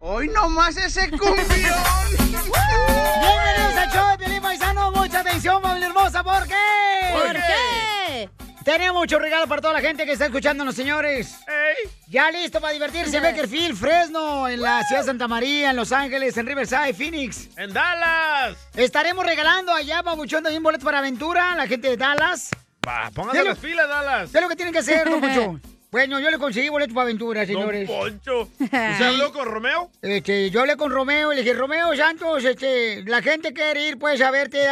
Hoy nomás ese cumbión. Bienvenidos al show de Piolín Paisano. Mucha atención, familia hermosa. ¿Por qué? ¿Por qué? Tenemos mucho regalo para toda la gente que está escuchándonos, señores. Ya listo para divertirse en Bakerfield, Fresno, en la ciudad de Santa María, en Los Ángeles, en Riverside, Phoenix. ¡En Dallas! Estaremos regalando allá, Pabuchón, también boletos para aventura, la gente de Dallas. Va, póngase ¿Qué lo- las pilas, Dallas. ¿Qué es lo que tienen que hacer, Poncho? Bueno, yo le conseguí boletos para aventura, señores. Don Poncho. ¿Usted habló con Romeo? Este, yo hablé con Romeo y le dije, Romeo Santos, este, la gente quiere ir, pues, a verte,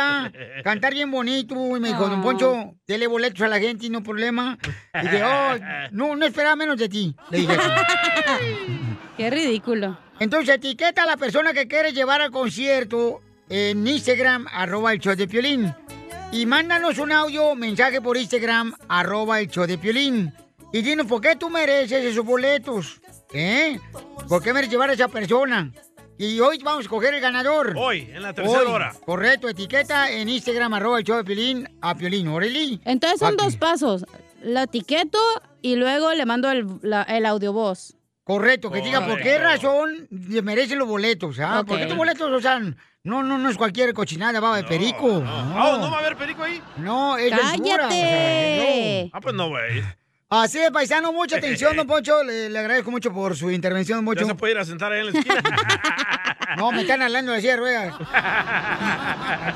cantar bien bonito. Y me dijo, don Poncho, dele boletos a la gente y no problema. Y dije, oh, no, no esperaba menos de ti. Le dije así. Qué ridículo. Entonces, etiqueta a la persona que quiere llevar al concierto en Instagram, arroba el show de Piolín. Y mándanos un audio, mensaje por Instagram, arroba el show de Piolín. Y dinos por qué tú mereces esos boletos. ¿Eh? ¿Por qué mereces llevar a esa persona? Y hoy vamos a escoger el ganador. Hoy, en la tercera Hoy, hora. Correcto, etiqueta en Instagram, arroba el show de Piolín, a Piolín, Oreli. Entonces son Aquí. dos pasos. La etiqueto y luego le mando el, la- el audio voz. Correcto, que diga por qué razón merecen los boletos, ¿ah? Ok. Porque estos boletos, o sea, no, no, no es cualquier cochinada, baba de perico. Ah, ¿no va a haber perico ahí? No, es Ventura, o sea, no. Ah, pues no, güey. Así es, paisano, mucha atención, don Poncho. Le, le agradezco mucho por su intervención, don Ya Poncho. se puede ir a sentar ahí en la esquina. No, me están hablando de silla ruedas.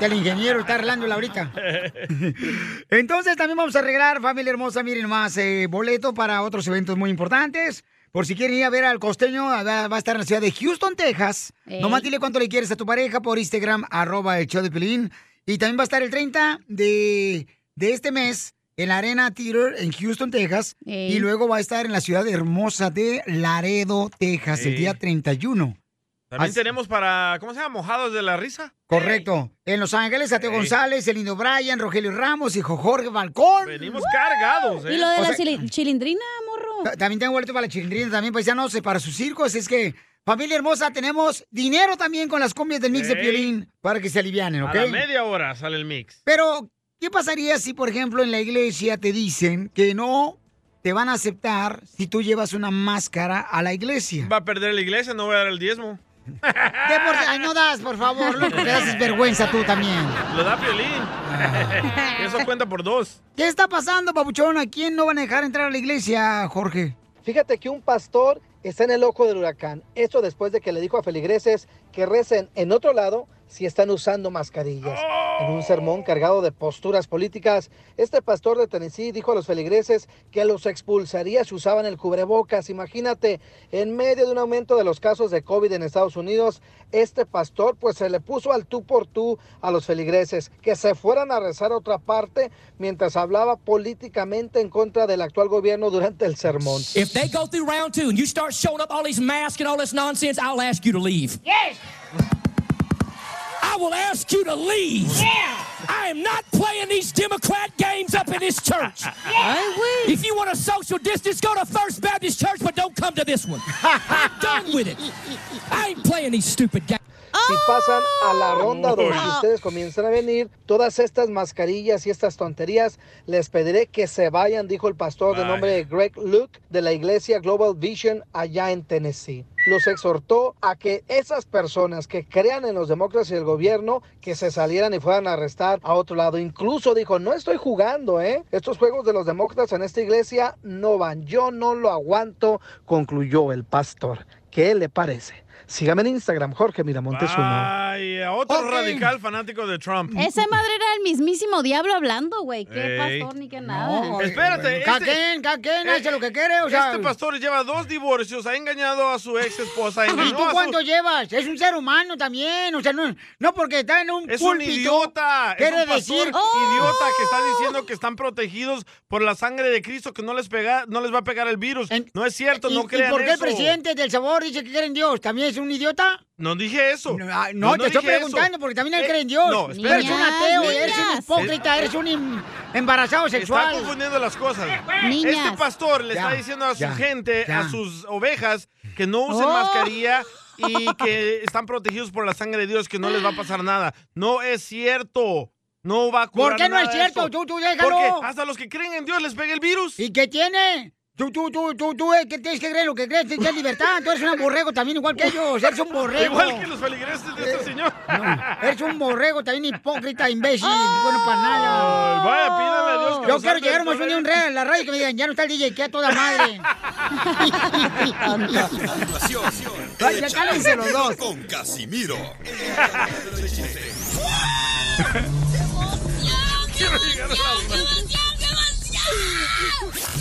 El ingeniero está arreglándola ahorita. Entonces también vamos a arreglar, familia hermosa, miren más, eh, boleto para otros eventos muy importantes. Por si quieren ir a ver al costeño, va va a estar en la ciudad de Houston, Texas. Ey. Nomás dile cuánto le quieres a tu pareja por Instagram, arroba el show de Pelín. Y también va a estar el 30 de, de este mes en la Arena Theater en Houston, Texas. Ey. Y luego va a estar en la ciudad hermosa de Laredo, Texas, el día 31. También Así- tenemos para, ¿cómo se llama? Mojados de la risa. Correcto. En Los Ángeles, Teo Ey. González, el Lindo Bryan, Rogelio Ramos y Jorge Balcón. Venimos cargados, ¿eh? ¿Y lo de O la sea- chilindrina, morro? Ta- También tengo boleto para la chilindrina, también paisanos, para sus circos. Es que, familia hermosa, tenemos dinero también con las cumbias del mix de. Piolín para que se alivianen, ¿ok? A la media hora sale el mix. Pero, ¿qué pasaría si, por ejemplo, en la iglesia te dicen que no te van a aceptar si tú llevas una máscara a la iglesia? Va a perder la iglesia, no voy a dar el diezmo. ¿Qué por- Ay, no das, por favor, loco, que das vergüenza tú también. Lo da Piolín. Eso cuenta por dos. ¿Qué está pasando, papuchón? ¿A quién no van a dejar entrar a la iglesia, Jorge? Fíjate que un pastor está en el ojo del huracán. Esto después de que le dijo a feligreses que recen en otro lado si están usando mascarillas. En un sermón cargado de posturas políticas, este pastor de Tennessee dijo a los feligreses que los expulsaría si usaban el cubrebocas. Imagínate, en medio de un aumento de los casos de COVID en Estados Unidos, este pastor pues se le puso al tú por tú a los feligreses que se fueran a rezar a otra parte mientras hablaba políticamente en contra del actual gobierno durante el sermón. If they go through round two and you start showing up all these masks and all this nonsense, I'll ask you to leave. Yes. I will ask you to leave. Yeah. I am not playing these Democrat games up in this church. Ay, güey. If you want a social distance, go to First Baptist Church, but don't come to this one. I'm done with it. I ain't playing these stupid games. Si pasan a la ronda donde Uy. ustedes comienzan a venir, todas estas mascarillas y estas tonterías, les pediré que se vayan, dijo el pastor de nombre Greg Luke de la iglesia Global Vision allá en Tennessee. Los exhortó a que esas personas que crean en los demócratas y el gobierno, que se salieran y fueran a arrestar a otro lado. Incluso dijo, no estoy jugando, ¿eh? Estos juegos de los demócratas en esta iglesia no van. Yo no lo aguanto, concluyó el pastor. ¿Qué le parece? Sígame en Instagram, Jorge Miramontes uno. Ay, a otro Ok. radical fanático de Trump. Esa madre era el mismísimo diablo hablando, güey. Qué Ey. pastor ni qué nada. Espérate. Cada este- quien hace lo que quiere, o sea. Este pastor lleva dos divorcios, ha engañado a su ex esposa. ¿Y tú cuánto llevas? Es un ser humano también, o sea, no, no porque está en un Es un púlpito, idiota. Es Quiere un pastor decir... ¡Oh! idiota que está diciendo que están protegidos por la sangre de Cristo, que no les pega, no les va a pegar el virus. no es cierto, ¿Y, no y crean por qué eso. el presidente del sabor dice que cree en Dios? ¿También es un idiota? No dije eso. No, ah, no, te estoy preguntando eso. porque también él Eh, cree en Dios. No, espera. eres un ateo, eres un hipócrita, eres un em- embarazado sexual. Está confundiendo las cosas. Niñas. Este pastor le Ya, está diciendo a su ya, gente, ya. a sus ovejas, que no usen Oh. mascarilla y que están protegidos por la sangre de Dios, que no les va a pasar nada. No es cierto. No va a curar ¿Por qué no es cierto? Tú, tú déjalo. Porque hasta los que creen en Dios les pega el virus. ¿Y qué tiene? Tú, tú, tú, tú, tú, eh, que tienes que creer lo que crees, tienes libertad. Tú eres un borrego también, igual que ellos. Eres un borrego. Igual que los feligreses de este señor. Eres un borrego también hipócrita, imbécil. Bueno, para nada. Ay, vaya, pídale a Dios que Yo quiero llegar más un día a la radio y que me digan, ya no está el DJ, que a toda madre. Ya cállense los dos. Con Casimiro.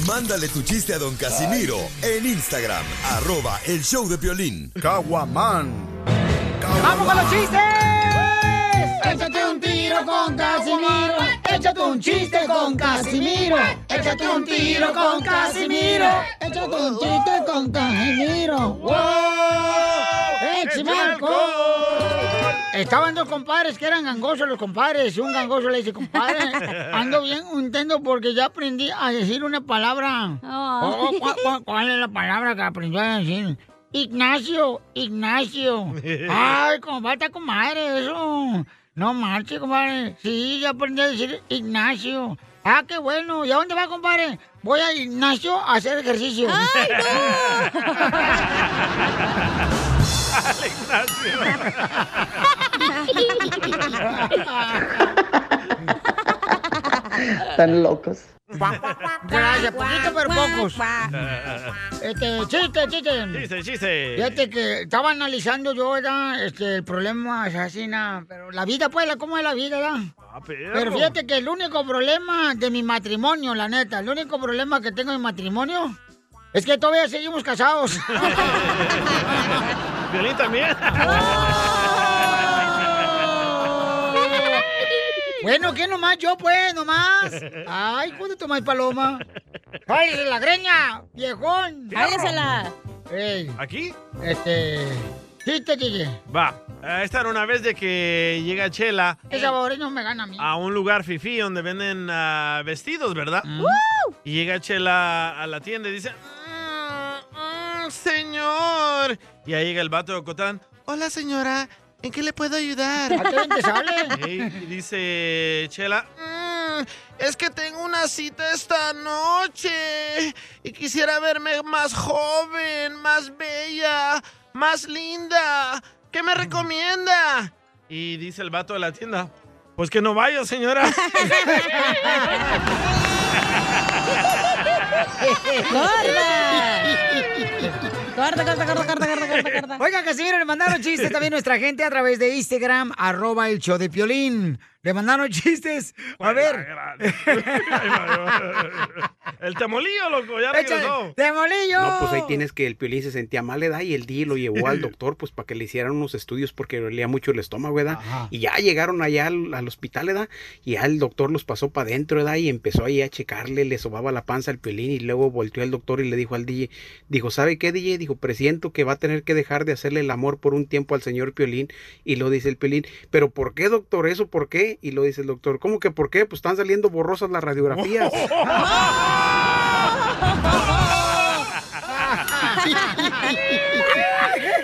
Mándale tu chiste a don Casimiro en Instagram, arroba el show de violín. Caguaman. ¡Vamos con los chistes! Échate un tiro con Casimiro. Échate un chiste con Casimiro. Échate un tiro con Casimiro. Échate un chiste con Casimiro. ¡Wow! ¡Échame! Estaban dos compadres que eran gangosos los compadres. Y un gangoso le dice, compadre, ando bien contento porque ya aprendí a decir una palabra. Oh, ¿cu- cu- ¿Cuál es la palabra que aprendió a decir? Ignacio, Ignacio. Ay, compadre, está comadre eso. No marche, compadre. Sí, ya aprendí a decir Ignacio. Ah, qué bueno. ¿Y a dónde va, compadre? Voy a Ignacio a hacer ejercicio. ¡Ay, Están locos. Gracias, poquito pero pocos. Este, chiste, chiste. Chiste, chiste. Fíjate que estaba analizando yo, ¿verdad? Este, el problema asesina, pero la vida, pues, la- ¿cómo es la vida, verdad? Ah, perro. Pero fíjate que el único problema de mi matrimonio, la neta, el único problema que tengo en mi matrimonio es que todavía seguimos casados. Violín también. Bueno, ¿qué nomás? Yo, pues, nomás. Ay, ¿cuándo tomáis paloma? ¡Jálese la greña, viejón! Jálesela. Ey, ¿Aquí? este... Chiste, chiste. Va. Eh, Esta era una vez de que llega Chela Ese saboreño me gana a mí. a un lugar fifí donde venden ah, vestidos, ¿verdad? Mm. Y llega Chela a la tienda y dice, "Mm, mm, señor. Y ahí llega el vato de Ocotlán, hola señora, ¿en qué le puedo ayudar? ¿A qué sale? Ey, y dice Chela, "Mm, es que tengo una cita esta noche y quisiera verme más joven, más bella, más linda. ¿Qué me recomienda? Y dice el vato de la tienda, pues que no vaya, señora. Corta, corta, corta, corta, corta, corta. Oiga, Casimiro, le mandaron chistes también nuestra gente a través de Instagram, arroba el show de Piolín. Le mandaron chistes. A ver. El temolillo, loco, ya regresó. ¡Demolillo! No, pues ahí tienes que el Piolín se sentía mal, ¿verdad? Y el día lo llevó al doctor, pues para que le hicieran unos estudios porque le dolía mucho el estómago, ¿verdad? Ajá. Y ya llegaron allá al, al hospital, ¿verdad? Y ya el doctor los pasó para adentro, ¿verdad? Y empezó ahí a checarle, le sobaba la panza al Piolín y luego volteó al doctor y le dijo al DJ, dijo, ¿sabe qué, DJ? Dijo, presiento que va a tener que dejar de hacerle el amor por un tiempo al señor Piolín. Y lo dice el Piolín, ¿pero por qué, doctor? ¿Eso por qué? Y lo dice el doctor, ¿cómo que por qué? Pues están saliendo borrosas las radiografías.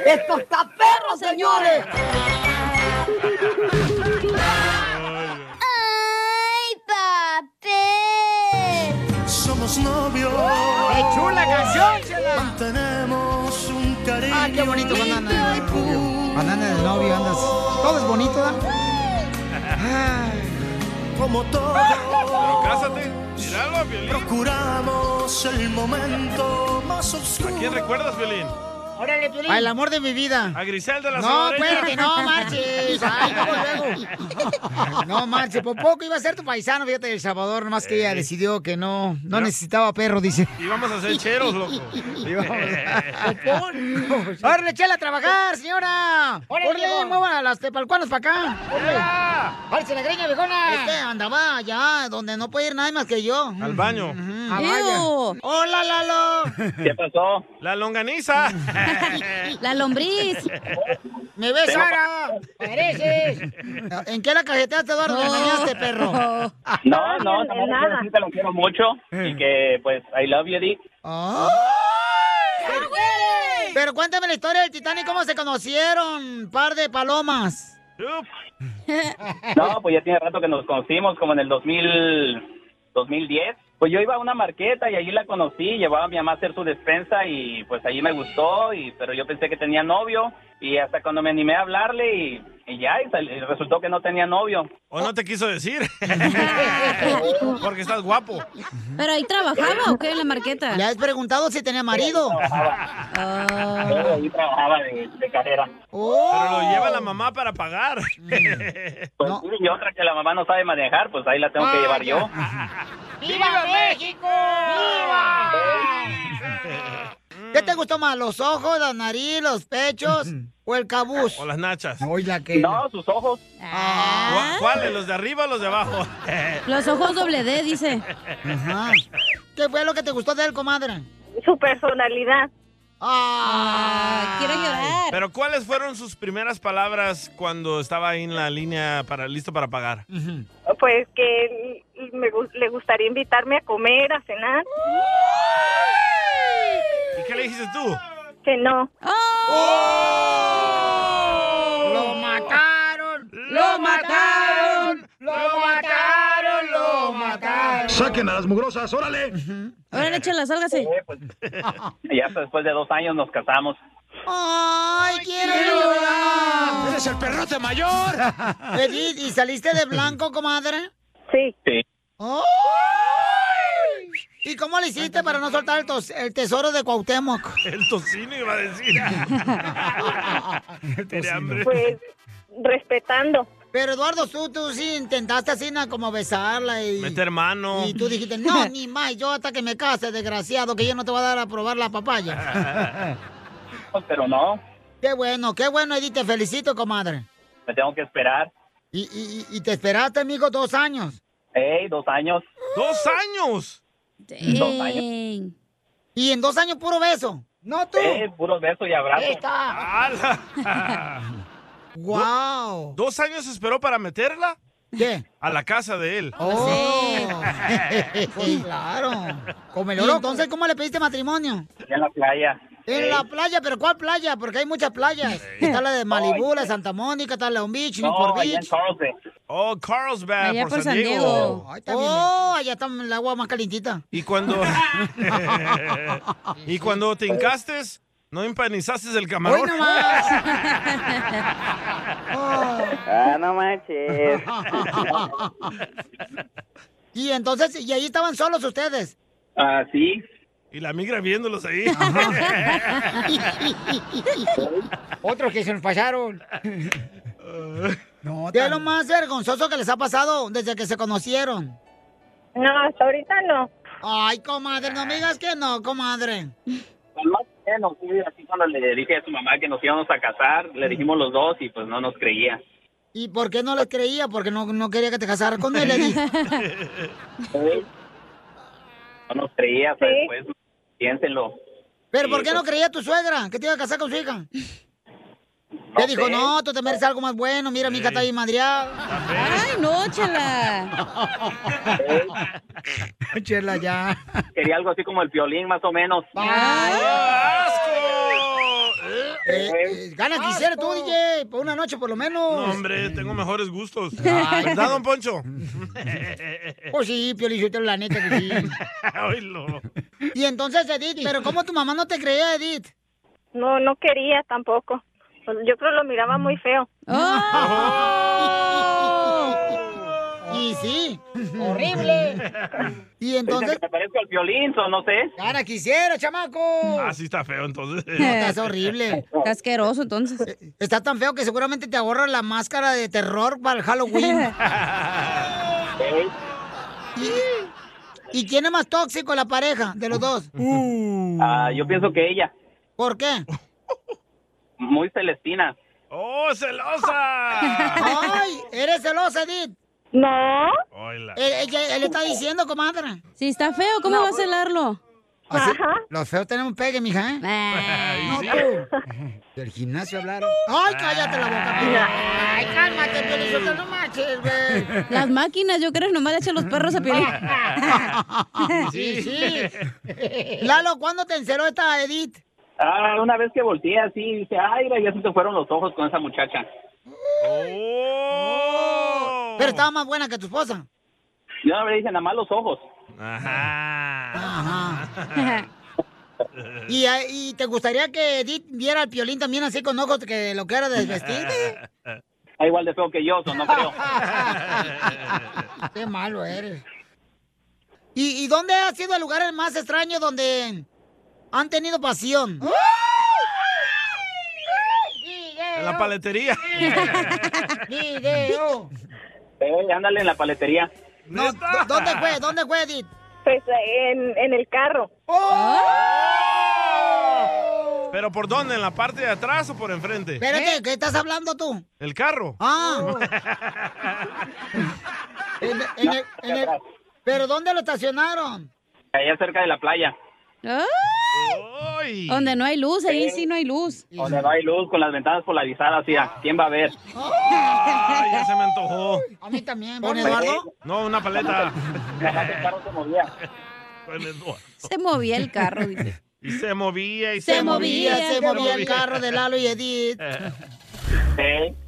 ¡Esto está perro, señores! ¡Ay, papel! Somos novios. ¡Qué chula canción, chela! Tenemos un cariño. ¡Ah, qué bonito andan de novio! Andan de novio, andas... Todo es bonito, ¿verdad? Como todo. Pero cásate, míralo, Violín. Procuramos el momento más oscuro. ¿A quién recuerdas, Violín? Órale, Piolín. Al amor de mi vida. A Griselda la No, espérate, no marches. Ay, luego, luego. No marches, por poco iba a ser tu paisano, fíjate, El Salvador, nomás que ella decidió que no, no necesitaba perro, dice. Y vamos a ser cheros, loco. ¡Órale, chela a trabajar, señora! Órale, ¡Órale, viejón. muevan a las tepalcuanas para acá! ¡Órale! ¡Párese la greña, viejona! Este andaba allá, donde no puede ir nadie más que yo. Al baño. Ah. ¡Hola, Lalo! ¿Qué pasó? La longaniza. La lombriz. ¡Me ves, Sara! ¡Pareces! ¿En qué la cajeteaste, Eduardo? ¿Me engañaste, perro? No, no, no, no, sí te lo quiero mucho y que pues I love you, Dick. Pero cuéntame la historia del Titanic, ¿cómo se conocieron? Par de palomas. No, pues ya tiene rato que nos conocimos, como en el 2000, 2010. Pues yo iba a una marqueta y allí la conocí, llevaba a mi mamá a hacer su despensa y pues allí me gustó, y pero yo pensé que tenía novio y hasta cuando me animé a hablarle y, y ya, y, sal- y resultó que no tenía novio. ¿O no te quiso decir? Porque estás guapo. ¿Pero ahí trabajaba o qué en la marqueta? ¿Le has preguntado si tenía marido? Todo ahí trabajaba de, de carrera. Pero lo lleva la mamá para pagar. Pues sí, y otra que la mamá no sabe manejar, pues ahí la tengo que llevar yo. ¡Viva México! ¡Viva! ¿Qué te gustó más, los ojos, la nariz, los pechos o el cabuz? O las nachas. Oiga, que... No, sus ojos. ¿Cu- ¿Cuáles? ¿Los de arriba o los de abajo? Los ojos doble D, dice. Ajá. ¿Qué fue lo que te gustó de él, comadre? Su personalidad. Ah, quiero llorar. Pero ¿cuáles fueron sus primeras palabras cuando estaba ahí en la línea para listo para pagar? Pues que me le gustaría invitarme a comer, a cenar. ¿Y qué le dijiste tú? Que no. ¡Lo mataron! ¡Lo mataron! ¡Lo mataron! ¡Lo mataron! Saquen a las mugrosas, órale. Órale, chela, sálgase. Y hasta después de dos años nos casamos. ¡Ay, quiero llorar! ¡Eres el perrote mayor! Edith, ¿y saliste de blanco, comadre? Sí. Sí. ¡Ay! ¿Y cómo le hiciste para no soltar el, tos- el tesoro de Cuauhtémoc? El tocino iba a decir. Tiene hambre. Pues respetando. Pero Eduardo, tú, tú sí intentaste así como besarla y... Meter mano. Y tú dijiste, no, ni más, yo hasta que me case, desgraciado, que yo no te voy a dar a probar la papaya. Pero no, qué bueno, qué bueno, Edith, te felicito, comadre. me tengo que esperar. Y, y, y- y te esperaste, amigo, dos años. Ey, dos años. ¡Dos años! Dos años. Y en dos años puro beso. No tú. Eh, puros besos y abrazos. Ahí está. ¡Hala! ¡Wow! ¿Dos años esperó para meterla? ¿Qué? A la casa de él. Oh. Pues claro. Como el oro. entonces cómo le pediste matrimonio? En la playa. En Ey. la playa, pero ¿cuál playa? Porque hay muchas playas. Está la de Malibu, la de Santa Mónica, está la de Long Beach, Newport No, allá en Beach. Carlsbad. Oh, Carlsbad, Allá por, por San Diego. Diego. Ay, está bien. Oh, allá está el agua más calientita. Y cuando... y cuando te hincaste, no empanizaste el camarón. ¡Hoy nomás! Ah, no manches. y entonces, y ahí estaban solos ustedes. Ah, sí. Y la migra viéndolos ahí. Otros que se nos pasaron. No, ¿Qué es lo más vergonzoso que les ha pasado desde que se conocieron? No, hasta ahorita no. Ay, comadre, no me digas que no, comadre. Más o menos, sí, así cuando le dije a su mamá que nos íbamos a casar, le dijimos los dos y pues no nos creía. ¿Y por qué no les creía? Porque no, no quería que te casaras con él, le dije. No nos creía, hasta después, piénsenlo. ¿Pero por Sí, qué no pues, creía tu suegra que te iba a casar con su hija? Te dijo, sé. no, tú te mereces algo más bueno, mira, mi hija está bien madreada. Ay, no, chela. Chela, ya. Quería algo así como el violín, más o menos. Eh, eh, gana quisiera tú, DJ, por una noche por lo menos. No, hombre, tengo mejores gustos. Ay. ¿Verdad, don Poncho? Pues sí, Piolichotelo, la neta que sí. Oílo. Y entonces, Edith, ¿pero cómo tu mamá no te creía, Edith? No, no quería tampoco. Pues Yo creo que lo miraba muy feo. Y sí. Horrible. Y entonces. Dicen que me parezco al violín, o no sé. Cara, quisiera, chamaco. Ah, sí está feo entonces. No, estás horrible. Está asqueroso, entonces. Está tan feo que seguramente te ahorra la máscara de terror para el Halloween. ¿Y, ¿Y quién es más tóxico, la pareja de los dos? Ah, yo pienso que ella, ¿Por qué? muy celestina. ¡Oh, celosa! ¡Ay! ¿Eres celosa, Edith? No. Hola. Él, ella- él está diciendo, comadre. Si está feo, ¿cómo va a celarlo? Así- Los feos tenemos pegue, mija, ¿eh? No, tú. Del gimnasio hablaron. ¡Ay, cállate la boca! mija! ¡Ay, cálmate, Piolizotelo, no manches, güey! Las máquinas, yo creo, nomás le echan los perros a Piolín. Sí, sí. Lalo, ¿cuándo te enceró esta Edith? Ah, una vez que volteé así, dice, ay, ya se te fueron los ojos con esa muchacha. Pero estaba más buena que tu esposa. Yo no le dije nada más los ojos. Ajá. ¿Y, eh, ¿Y te gustaría que Edith viera al piolín también así con ojos que lo que era desvestir? Ah, igual de feo que yo, no creo. Qué malo eres. ¿Y, ¿Y dónde ha sido el lugar más extraño donde han tenido pasión? En la paletería. ¡Video! Eh, ándale en la paletería. No, ¿dó- ¿Dónde fue? ¿Dónde fue, Edith? Pues en, en el carro. ¿Pero por dónde? ¿En la parte de atrás o por enfrente? Espérate, ¿qué estás hablando tú? ¿El carro? Ah. En- en el- en el- ¿Pero dónde lo estacionaron? Allá cerca de la playa. ¡Ay! Donde no hay luz, ahí sí no hay luz. Donde no hay luz, con las ventanas polarizadas, así, ¿a ¿quién va a ver? Ay, ya se me antojó. A mí también. ¿Don Eduardo? No, una paleta. El carro se movía. Con Eduardo. Se movía el carro, dice. Y se movía y Se movía, se movía el carro de Lalo y Edith.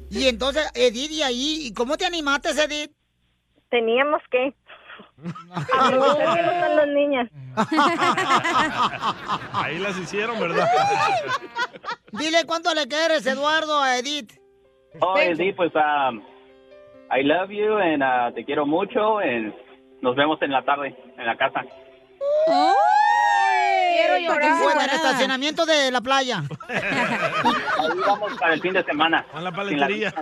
Y entonces, Edith, ¿y ahí? ¿Y cómo te animaste, Edith? Teníamos que. Aprovechar que no están las niñas. Ahí las hicieron, ¿verdad? Dile cuánto le quieres, Eduardo, a Edith. Oh, sí, pues, um, I love you, and uh, te quiero mucho, and nos vemos en la tarde, en la casa. Quiero llorar. Fue en el estacionamiento de la playa. Ahí vamos para el fin de semana. A la paletería.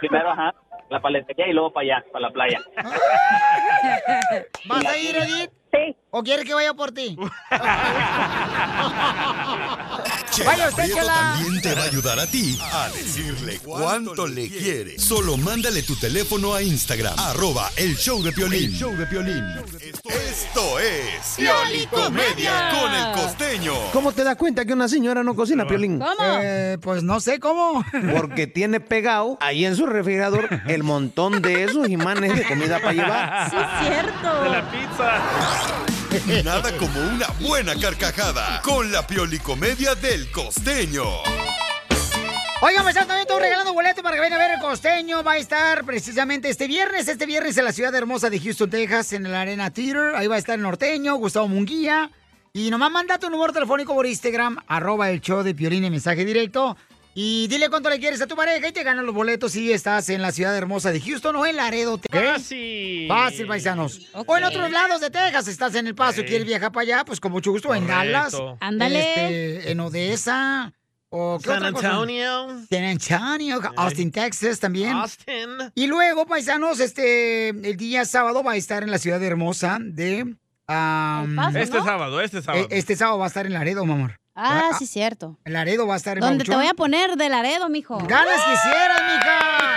Primero, ajá, la paletería y luego para allá, para la playa. ¿Vas a ir, Edith? Sí. ¿O quieres que vaya por ti? Vaya usted, Chela. también te va a ayudar a ti a decirle cuánto le quiere. Solo mándale tu teléfono a Instagram, arroba el show de Piolín. El show de Piolín. Esto es Piolicomedia con el costeño. ¿Cómo te das cuenta que una señora no cocina, Piolín? Eh, pues no sé cómo. Porque tiene pegado ahí en su refrigerador el montón de esos imanes de comida para llevar. Sí, es cierto. De la pizza. Nada como una buena carcajada con la Piolicomedia del costeño. Oigan, pues también estoy regalando boleto para que vengan a ver el costeño. Va a estar precisamente este viernes, este viernes en la ciudad hermosa de Houston, Texas, en el Arena Theater. Ahí va a estar el norteño, Gustavo Munguía. Y nomás manda tu número telefónico por Instagram, arroba el show de Piolín en mensaje directo. Y dile cuánto le quieres a tu pareja y te ganan los boletos si estás en la ciudad hermosa de Houston o en Laredo, Texas. Fácil. Fácil, paisanos. O en otros lados de Texas, estás en El Paso y quieres viajar para allá, pues con mucho gusto en. Dallas. Ándale. este, en Odessa. O ¿qué San otra cosa? Antonio. San Antonio, Austin, Texas también. Austin. Y luego, paisanos, este, el día sábado va a estar en la ciudad hermosa de... Este sábado, este sábado. eh, Este sábado va a estar en Laredo, mi amor. Ah, sí, cierto. En Laredo va a estar en Donde te voy a poner de Laredo, mijo. ¡Ganas quisieras, mija!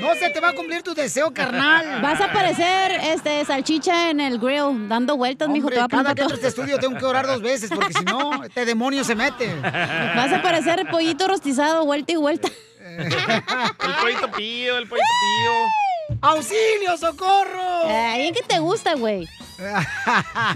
No se te va a cumplir tu deseo, carnal. Vas a aparecer, este, salchicha en el grill, dando vueltas, mijo. Te va a cada que entro a este estudio tengo que orar dos veces porque si no, este demonio se mete. Vas a aparecer pollito rostizado, vuelta y vuelta. El pollito pío, el pollito pío. ¡Auxilio, socorro! Ay, ¿en qué te gusta, güey?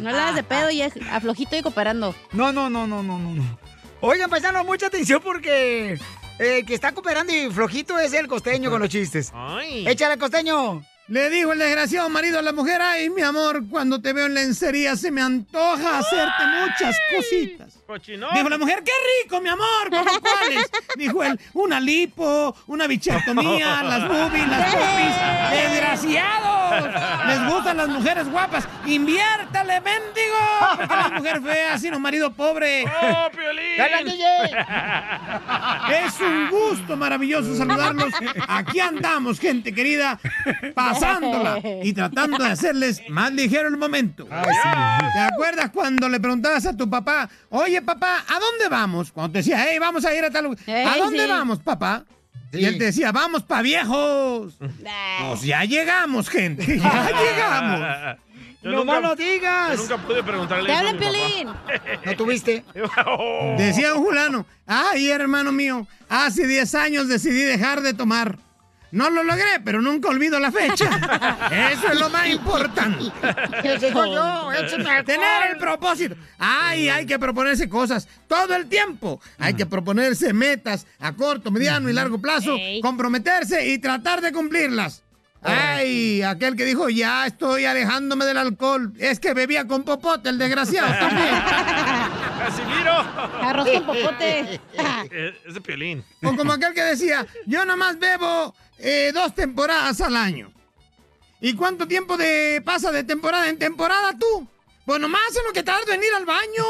No le hagas de pedo y es aflojito y cooperando. No, no, no, no, no, no. no. Oigan, paisanos, mucha atención porque el que está cooperando y flojito es el costeño con los chistes. Ay. Échale, costeño. Le dijo el desgraciado marido a la mujer, ay, mi amor, cuando te veo en lencería se me antoja hacerte muchas cositas. Cochinón. Dijo la mujer, qué rico, mi amor, ¿cómo cuáles? Dijo él, una lipo, una bichectomía, las boobies, las popis. ¡Desgraciados! Les gustan las mujeres guapas. ¡Inviértale, mendigo! Porque la mujer fea, sino marido pobre. ¡Oh, Piolín! ¡Dale, DJ! Es un gusto maravilloso saludarlos. Aquí andamos, gente querida, pasándola y tratando de hacerles más ligero el momento. ¿Te acuerdas cuando le preguntabas a tu papá, oye papá, ¿a dónde vamos? Cuando te decía, hey, vamos a ir a tal lugar. ¿A dónde sí. vamos, papá? Y él te decía, vamos pa' viejos. Pues ya llegamos, gente, ya llegamos. Yo ¡No nunca- no digas! Yo nunca pude preguntarle ¡Te eso a habla mi papá. Piolín! ¿No tuviste? Oh. Decía un fulano, ay hermano mío, hace 10 años decidí dejar de tomar. No lo logré, pero nunca olvido la fecha. Eso es lo más importante. Soy yo. Tener el propósito. Ay, hay que proponerse cosas todo el tiempo. Hay que proponerse metas a corto, mediano y largo plazo, comprometerse y tratar de cumplirlas. Ay, aquel que dijo, ya estoy alejándome del alcohol. Es que bebía con popote, el desgraciado también. ¡Casimiro! Arroz con popote. Es de Piolín. O como aquel que decía, yo nomás bebo eh, dos temporadas al año. ¿Y cuánto tiempo de pasa de temporada en temporada tú? Pues nomás en lo que tardo en ir al baño.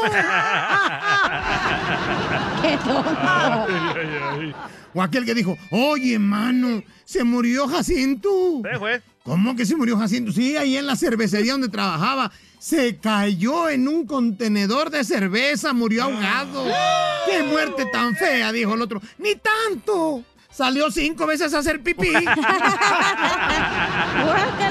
¡Qué tonto! O aquel que dijo, oye, mano, se murió Jacinto. Sí, güey. ¿Cómo que se murió Jacinto? Sí, ahí en la cervecería donde trabajaba. Se cayó en un contenedor de cerveza, murió ahogado. ¡Qué muerte tan fea! Dijo el otro. ¡Ni tanto! Salió cinco veces a hacer pipí.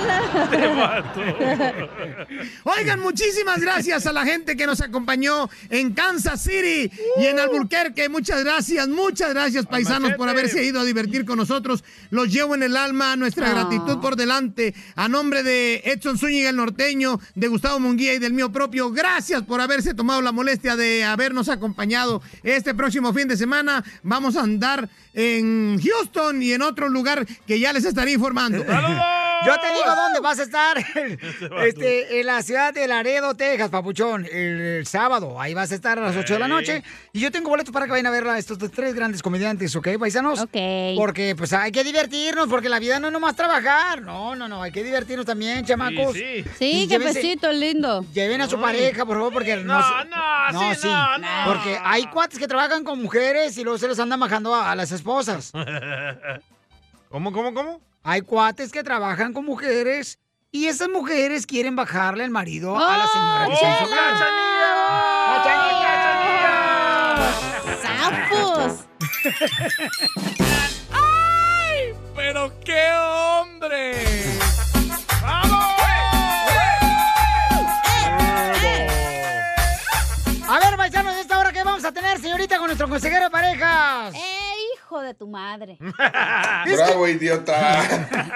Oigan, muchísimas gracias a la gente que nos acompañó en Kansas City y en Albuquerque. Muchas gracias, muchas gracias, paisanos, por haberse ido a divertir con nosotros. Los llevo en el alma, nuestra Ah. gratitud por delante. A nombre de Edson Zúñiga, el norteño, de Gustavo Munguía y del mío propio, gracias por haberse tomado la molestia de habernos acompañado este próximo fin de semana. Vamos a andar en Houston y en otro lugar que ya les estaré informando. Yo te digo dónde vas a estar. Este, en la ciudad de Laredo, Texas, papuchón. El, el sábado. Ahí vas a estar a las 8 de la noche. Y yo tengo boletos para que vayan a ver a estos tres grandes comediantes, ¿ok, paisanos? Ok. Porque pues hay que divertirnos, porque la vida no es nomás trabajar. No, no, no. Hay que divertirnos también, chamacos. sí. Sí, qué besito lindo. Lleven a su Ay. pareja, por favor, porque No, se- no, sí, no, no. Porque hay cuates que trabajan con mujeres y luego se les andan bajando a, a las esposas. ¿Cómo, cómo, cómo? Hay cuates que trabajan con mujeres y esas mujeres quieren bajarle al marido a la señora que su ¡Oh, casa. ¡Sapos! ¡Pero qué hombre! A ver, paisanos, ¿de esta hora qué vamos a tener, señorita, con nuestro consejero de parejas? ¡Eh, hijo de tu madre! Bravo, idiota.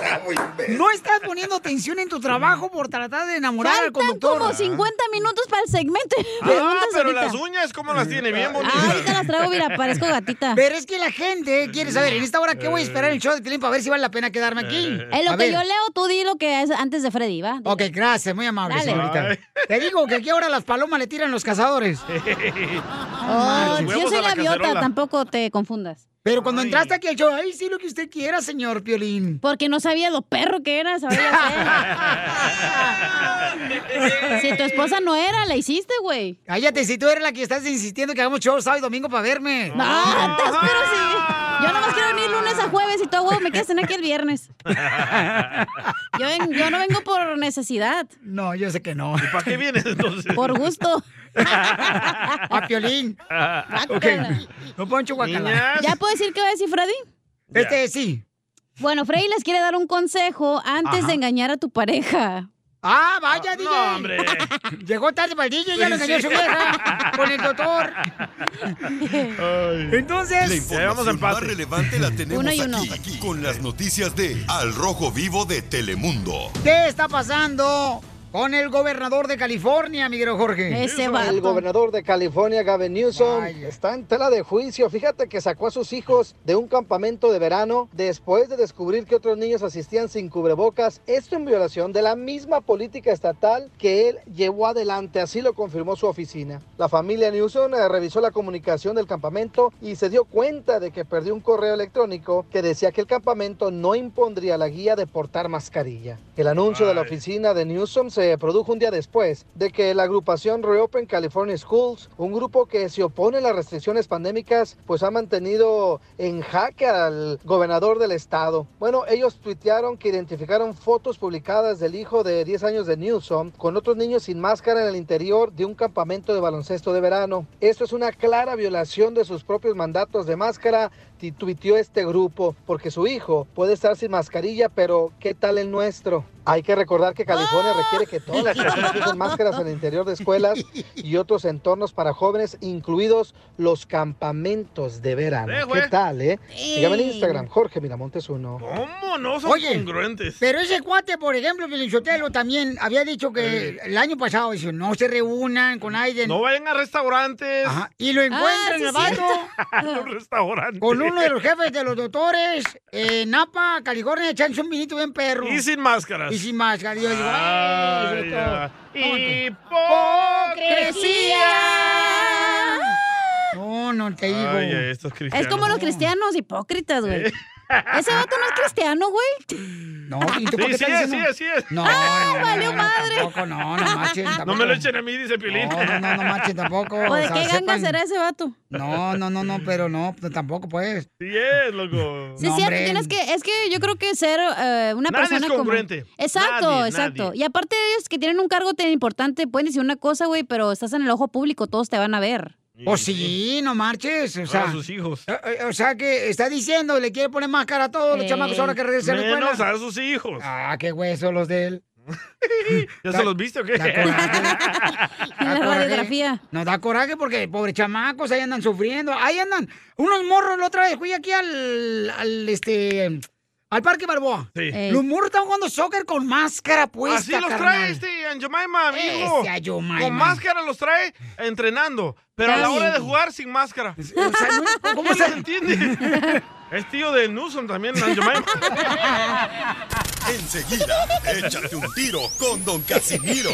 Bravo. No estás poniendo atención en tu trabajo por tratar de enamorar al Faltan conductor. como 50 minutos para el segmento. Ah, pero ahorita. las uñas, ¿cómo las tiene? Bien bonitas. Ah, ahorita las traigo, mira, parezco gatita. Pero es que la gente quiere saber, en esta hora, ¿qué voy a esperar en el show de Pilín para ver si vale la pena quedarme aquí? En lo A que ver. yo leo, tú di lo que es antes de Freddy, ¿va? Ok, gracias, muy amable, Dale. señorita. Ay. Te digo que aquí ahora las palomas le tiran los cazadores. Oh, yo soy la gaviota, tampoco te confundas. Pero cuando Ay. entraste aquí al show, ay, sí, lo que usted quiera, señor Piolín. Porque no sabía lo perro que eras, ahora ya sé. Si tu esposa no era, la hiciste, güey. Cállate, si tú eres la que estás insistiendo que hagamos show sábado y domingo para verme. No, pero sí. Yo nomás quiero venir lunes a jueves y todo me quedas en aquí el viernes. Yo, ven- yo no vengo por necesidad, No, yo sé que no. ¿Y para qué vienes entonces? por gusto. A Piolín. Ok. No poncho guacala. ¿Ya puedo decir qué va a decir Freddy? Este, sí. Bueno, Freddy les quiere dar un consejo antes Ajá. de engañar a tu pareja. Ah, vaya, DJ. No, hombre. Llegó tarde para el DJ, ya lo engañó Sí. su vieja con el doctor. La Entonces, Ya vamos a información más relevante la tenemos Uno y uno. aquí, aquí, con las noticias de Al Rojo Vivo de Telemundo. ¿qué está pasando con el gobernador de California, mi querido Jorge. El gobernador de California, Gavin Newsom, está en tela de juicio. Fíjate que sacó a sus hijos de un campamento de verano después de descubrir que otros niños asistían sin cubrebocas. Esto en violación de la misma política estatal que él llevó adelante. Así lo confirmó su oficina. La familia Newsom eh, revisó la comunicación del campamento y se dio cuenta de que perdió un correo electrónico que decía que el campamento no impondría la guía de portar mascarilla. El anuncio de la oficina de Newsom se produjo un día después de que la agrupación Reopen California Schools, un grupo que se opone a las restricciones pandémicas, pues ha mantenido en jaque al gobernador del estado. Bueno, ellos tuitearon que identificaron fotos publicadas del hijo de 10 años de Newsom con otros niños sin máscara en el interior de un campamento de baloncesto de verano. Esto es una clara violación de sus propios mandatos de máscara tuiteó este grupo, porque su hijo puede estar sin mascarilla, pero ¿qué tal el nuestro? Hay que recordar que California requiere que todas las personas máscaras en el interior de escuelas y otros entornos para jóvenes, incluidos los campamentos de verano. Eh, ¿Qué tal, eh? Sígame en Instagram, Jorge Miramontes uno. ¿Cómo no son Oye, congruentes? Pero ese cuate, por ejemplo, Felinchotelo también había dicho que el año pasado dice, no se reúnan con Aiden. No vayan a restaurantes. Ajá, Y lo encuentran Ah, el sí, vato restaurantes. con uno de los jefes de los doctores en Napa, California, echándose un vinito bien perro. Y sin máscaras. Y sin máscara. Yo digo, Ay, "Ay, ya. ¡Hipocresía! No, no te digo. Ay, ay, estos Es como los cristianos hipócritas, güey. Ese vato no es cristiano, güey. No, ¿y tú por qué Sí, sí estás es, sí es, sí es. No, ¡Ah, no, no, valió no, madre! Tampoco, no, no marchen, tampoco. No me lo echen a mí, dice Piolín. No, no, no, no marchen tampoco. ¿O de sea, qué ganga sepan- será ese vato? No, no, no, no, pero no, pues, tampoco pues. Sí es, loco. Sí, es cierto, tienes que, es que yo creo que ser eh, una Nadie es persona como... congruente. Exacto, Nadie, exacto. nadie. Y aparte de ellos que tienen un cargo tan importante, pueden decir una cosa, güey, pero estás en el ojo público, todos te van a ver. O sí, no marches, o sea. a sus hijos. eh, eh, O sea que está diciendo, le quiere poner máscara a todos los Eh, chamacos ahora que regresen a la Menos a sus hijos. Ah, qué huesos los de él. ¿Ya se los viste o qué? Da. La Da coraje. radiografía. Nos da coraje porque, pobres chamacos, ahí andan sufriendo. Ahí andan. Unos morros la otra vez, fui aquí al, al este, al Parque Balboa. Sí. Ey. Los morros están jugando soccer con máscara puesta, Así los carnal. trae este Anjomaima, amigo. Este Anjomaima. Con máscara los trae entrenando. Pero a la hora de jugar sin máscara. O sea, no- ¿Cómo se entiende? Es tío de Newsom también, Anjomaima. Enseguida, échate un tiro con Don Casimiro.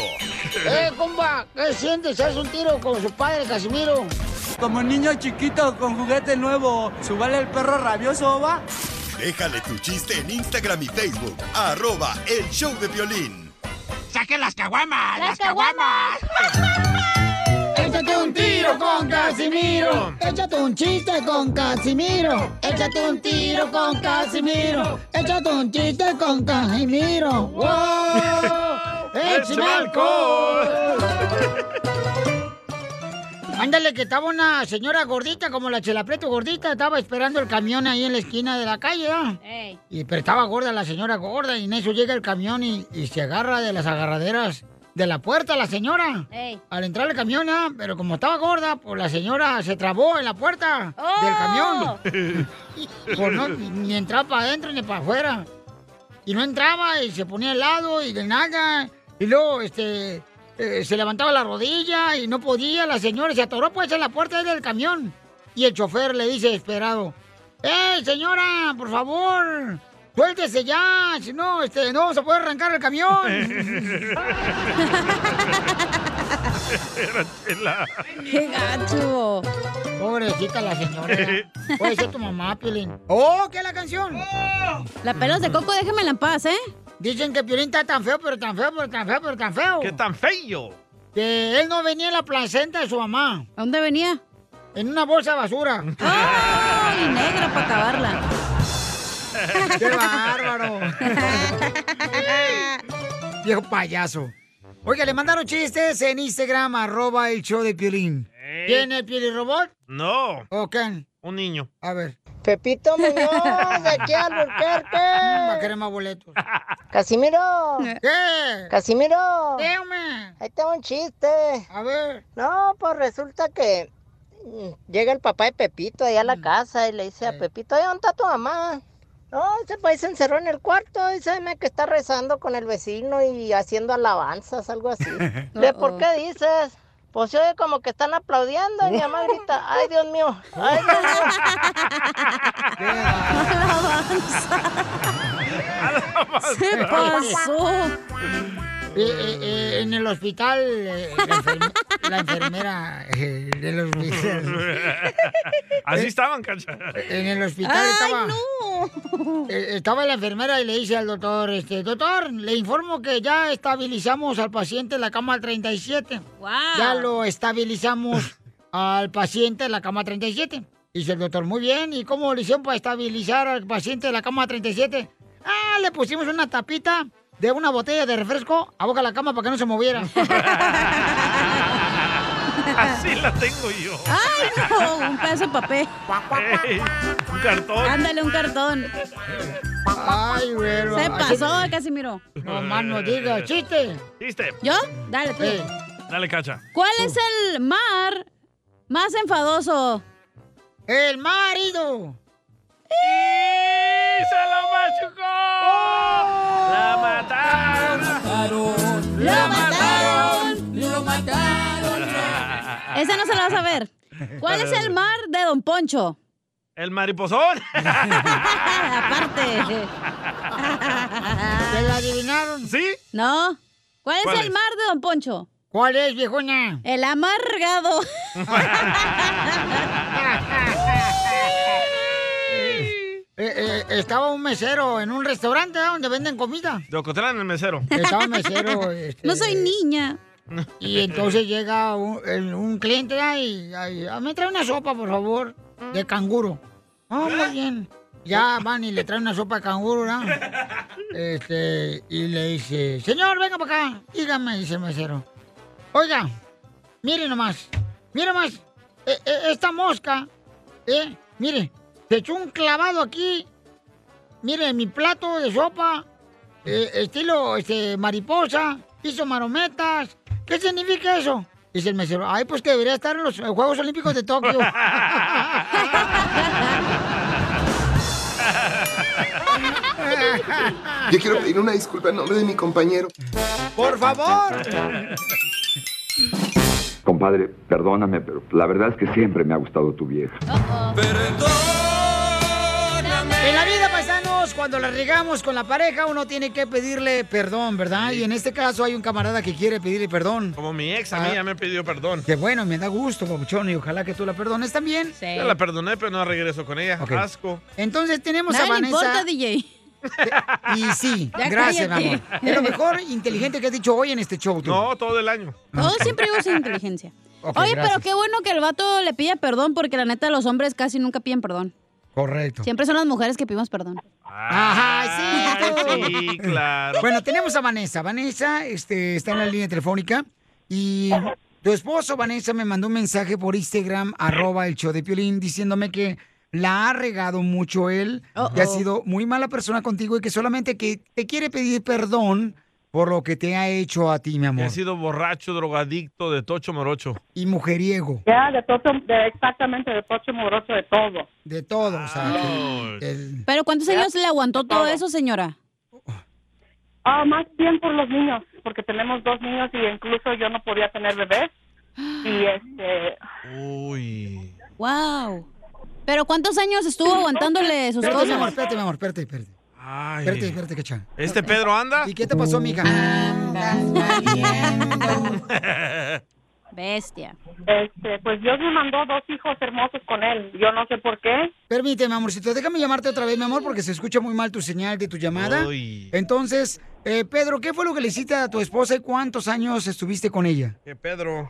¡Eh, compa! ¿Qué sientes? ¿Haz un tiro con su padre, Casimiro? Como niño chiquito con juguete nuevo, ¿subale el perro rabioso, va? Déjale tu chiste en Instagram y Facebook. Arroba El Show de Violín. ¡Saquen las caguamas! ¡Las caguamas! Échate un tiro con Casimiro. Échate un chiste con Casimiro. Échate un tiro con Casimiro. Échate un chiste con Casimiro. ¡Wow! ¡Échame alcohol! Ándale, que estaba una señora gordita, como la Chela Prieto gordita, estaba esperando el camión ahí en la esquina de la calle, ¿ah? Ey. Y, pero estaba gorda la señora gorda y en eso llega el camión y, y se agarra de las agarraderas de la puerta la señora. Ey. Al entrar el camión, ah, pero como estaba gorda, pues la señora se trabó en la puerta ¡Oh! del camión. Pues no, ni, ni entraba para adentro ni para afuera. Y no entraba y se ponía al lado y de nada. Y luego, este, eh, se levantaba la rodilla y no podía. La señora se atoró pues en la puerta del camión. Y el chofer le dice desesperado, ¡Eh, señora, por favor! ¡Suéltese ya! Si no, este, no se puede arrancar el camión. ¡Qué gacho! Pobrecita la señora. Puede ser tu mamá, Piolín. ¡Oh, qué es la canción! La pelos de coco, déjamela en paz, ¿eh? Dicen que Piolín está tan feo, pero tan feo, pero tan feo, pero tan feo. ¡Qué tan feo! Que él no venía en la placenta de su mamá. ¿A dónde venía? En una bolsa de basura. ¡Ay, negra para acabarla! ¡Qué bárbaro! Viejo payaso. Oiga, le mandaron chistes en Instagram, arroba el show de Piolín. ¿Quién es Piolín Robot? No, ¿O quién? un niño. A ver. Pepito Muñoz, de aquí al Va a Burquerque. querer más boletos. Casimiro, ¿Qué? Casimiro, ¿Qué, hombre? ahí está un chiste. A ver. No, pues resulta que mm, llega el papá de Pepito ahí a la casa y le dice a. Pepito, "Oye, ¿dónde está tu mamá? No, ese país se encerró en el cuarto, dice que está rezando con el vecino y haciendo alabanzas, algo así. ¿De por qué dices? Pues se oye como que están aplaudiendo y mi mamá grita, ay Dios mío, ay Dios Se pasó. Eh, eh, eh, en el hospital, eh, la, enferme- la enfermera eh, del hospital. Así estaban, cacha. En el hospital estaba. Eh, estaba la enfermera y le dice al doctor, este, doctor, le informo que ya estabilizamos al paciente en la cama 37. Ya lo estabilizamos al paciente en la cama 37. Dice el doctor, muy bien, ¿y cómo le hicieron para estabilizar al paciente en la cama 37? Ah, le pusimos una tapita de una botella de refresco a boca de la cama para que no se moviera. Así la tengo yo. Ay, no, un pedazo de papel. Ey, un cartón. Ándale, un cartón. Ay, güero. Se pasó, Casimiro. No más no diga, chiste. Chiste. ¿Yo? Dale, tú. Dale, cacha. ¿Cuál es el mar más enfadoso? El marido. ¡Y se lo machucó! ¡La mataron! ¡Lo mataron! Ese no se lo vas a ver. ¿Cuál es el mar de Don Poncho? El mariposón. Aparte. ¿Te la adivinaron? ¿Sí? No. ¿Cuál es ¿Cuál el es? mar de Don Poncho? ¿Cuál es, viejona? El amargado. Eh, eh, estaba un mesero en un restaurante ¿ah? donde venden comida. De Ocotlán, el mesero. Estaba mesero. este, No soy niña. Y entonces llega un, cliente y, y, "Ah, me trae una sopa, por favor, de canguro. Ah, muy bien. Ya van y le traen una sopa de canguro, ¿no? Este, y le dice, señor, venga para acá. Dígame, dice el mesero. Oiga, mire nomás, mire nomás, eh, eh, esta mosca, ¿eh? Mire, se echó un clavado aquí. Mire, mi plato de sopa, eh, estilo este, mariposa, hizo marometas. ¿Qué significa eso? Dice el mesero, ay, pues que debería estar en los eh, Juegos Olímpicos de Tokio. Yo quiero pedir una disculpa en nombre de mi compañero. Por favor. Compadre, perdóname, pero la verdad es que siempre me ha gustado tu vieja. En la vida, paisanos, cuando la regamos con la pareja, uno tiene que pedirle perdón, ¿verdad? Y en este caso hay un camarada que quiere pedirle perdón. Como mi ex a mí Ah. ya me pidió perdón. Qué bueno, me da gusto, papuchón, y ojalá que tú la perdones también. Ya la perdoné, pero no regreso con ella. Ok. Asco. Entonces tenemos Nada a Vanessa. importa, DJ. Y sí, Ya gracias, mi amor. Es lo mejor inteligente que has dicho hoy en este show. Tú. No, todo el año. Todos siempre digo sin inteligencia. Ok, Oye, gracias. pero qué bueno que el vato le pida perdón, porque la neta los hombres casi nunca piden perdón. Correcto. Siempre son las mujeres que pedimos perdón. Ajá, sí. Sí, claro. Bueno, tenemos a Vanessa. Vanessa este, está en la línea telefónica y tu esposo, Vanessa, me mandó un mensaje por Instagram, arroba el show de Piolín, diciéndome que la ha regado mucho él, que ha sido muy mala persona contigo y que solamente que te quiere pedir perdón por lo que te ha hecho a ti, mi He amor. sido borracho, drogadicto, de tocho morocho. Y mujeriego. Ya, de todo, de, exactamente, de pocho morocho, de todo. De todo, o sea, que el- Pero ¿cuántos años le aguantó todo eso, señora? Ah, más bien por los niños, porque tenemos dos niños y incluso yo no podía tener bebés. Y este, Uy. Wow. Pero ¿cuántos años estuvo aguantándole sus Espérate, mi amor, cosas? espérate, mi amor, espérate, espérate. Ay. Espérate, espérate, cacha. ¿Este Pedro anda? ¿Y qué te pasó, mija? Bestia. este, pues Dios me mandó dos hijos hermosos con él. Yo no sé por qué. Permíteme, amorcito, déjame llamarte otra vez, mi amor, porque se escucha muy mal tu señal de tu llamada. Uy. Entonces, eh, Pedro, ¿qué fue lo que le hiciste a tu esposa y cuántos años estuviste con ella? ¿Qué Pedro?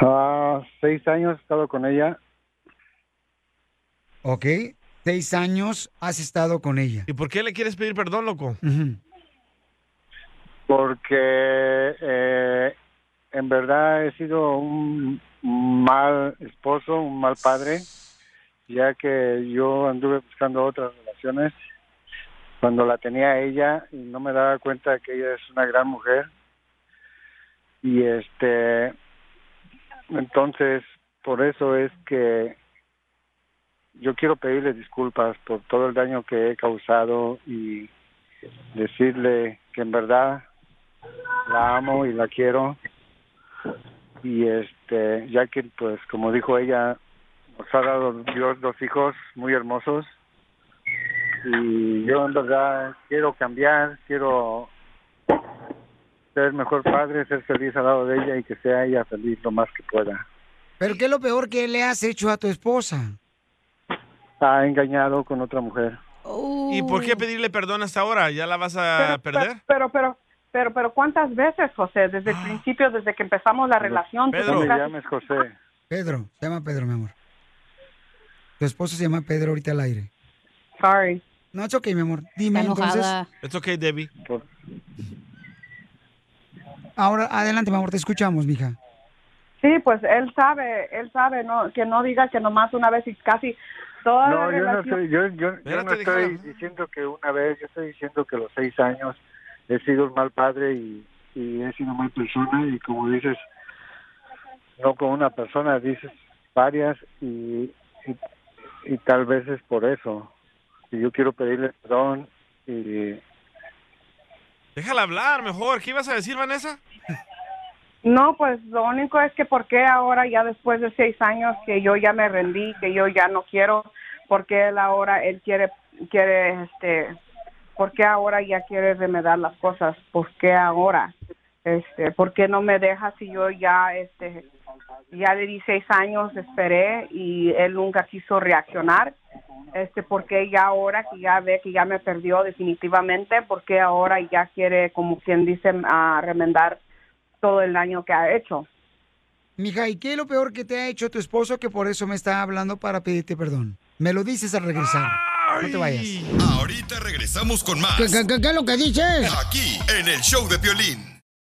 Ah, seis años he estado con ella. Ok, seis años has estado con ella. ¿Y por qué le quieres pedir perdón, loco? porque eh, en verdad he sido un mal esposo, un mal padre, ya que yo anduve buscando otras relaciones cuando la tenía ella y no me daba cuenta que ella es una gran mujer. Y este, entonces, por eso es que yo quiero pedirle disculpas por todo el daño que he causado y decirle que en verdad la amo y la quiero. Y este ya que pues como dijo ella nos ha dado Dios dos hijos muy hermosos. Y yo en verdad quiero cambiar quiero ser mejor padre ser feliz al lado de ella y que sea ella feliz lo más que pueda. ¿Pero qué es lo peor que le has hecho a tu esposa? Ha engañado con otra mujer ¿Y por qué pedirle perdón hasta ahora? ¿Ya la vas a perder? Pero, pero, pero, pero, ¿cuántas veces, José? Desde el principio, desde que empezamos la relación. no me llames José Pedro, se llama Pedro, mi amor. Tu esposo se llama Pedro ahorita al aire. Sorry. No, es ok, mi amor. Dime Está entonces. It's okay, Debbie. Ahora, adelante, mi amor, te escuchamos, mija. Sí, pues él sabe, él sabe, no, que no diga que nomás una vez y casi toda No, yo no estoy, yo, yo, yo no estoy diciendo que una vez, yo estoy diciendo que los seis años he sido un mal padre y, y he sido mal persona y como dices, no con una persona, dices varias y, y, y tal vez es por eso. Y yo quiero pedirle perdón y Déjala hablar mejor. ¿Qué ibas a decir, Vanessa? No, pues lo único es que por qué ahora, ya después de seis años, que yo ya me rendí, que yo ya no quiero, porque él ahora, él quiere, quiere, este, por qué ahora ya quiere remedar las cosas, por qué ahora, este, por qué no me deja si yo ya, este, ya di seis años, esperé y él nunca quiso reaccionar, este, porque ya ahora que ya ve que ya me perdió definitivamente, porque ahora ya quiere, como quien dice, a remendar todo el daño que ha hecho. Mija, ¿y qué es lo peor que te ha hecho tu esposo que por eso me está hablando para pedirte perdón? Me lo dices al regresar. No te vayas. Ahorita regresamos con más. ¿Qué, qué, qué- qué es lo que dices? Aquí, en el show de Piolín.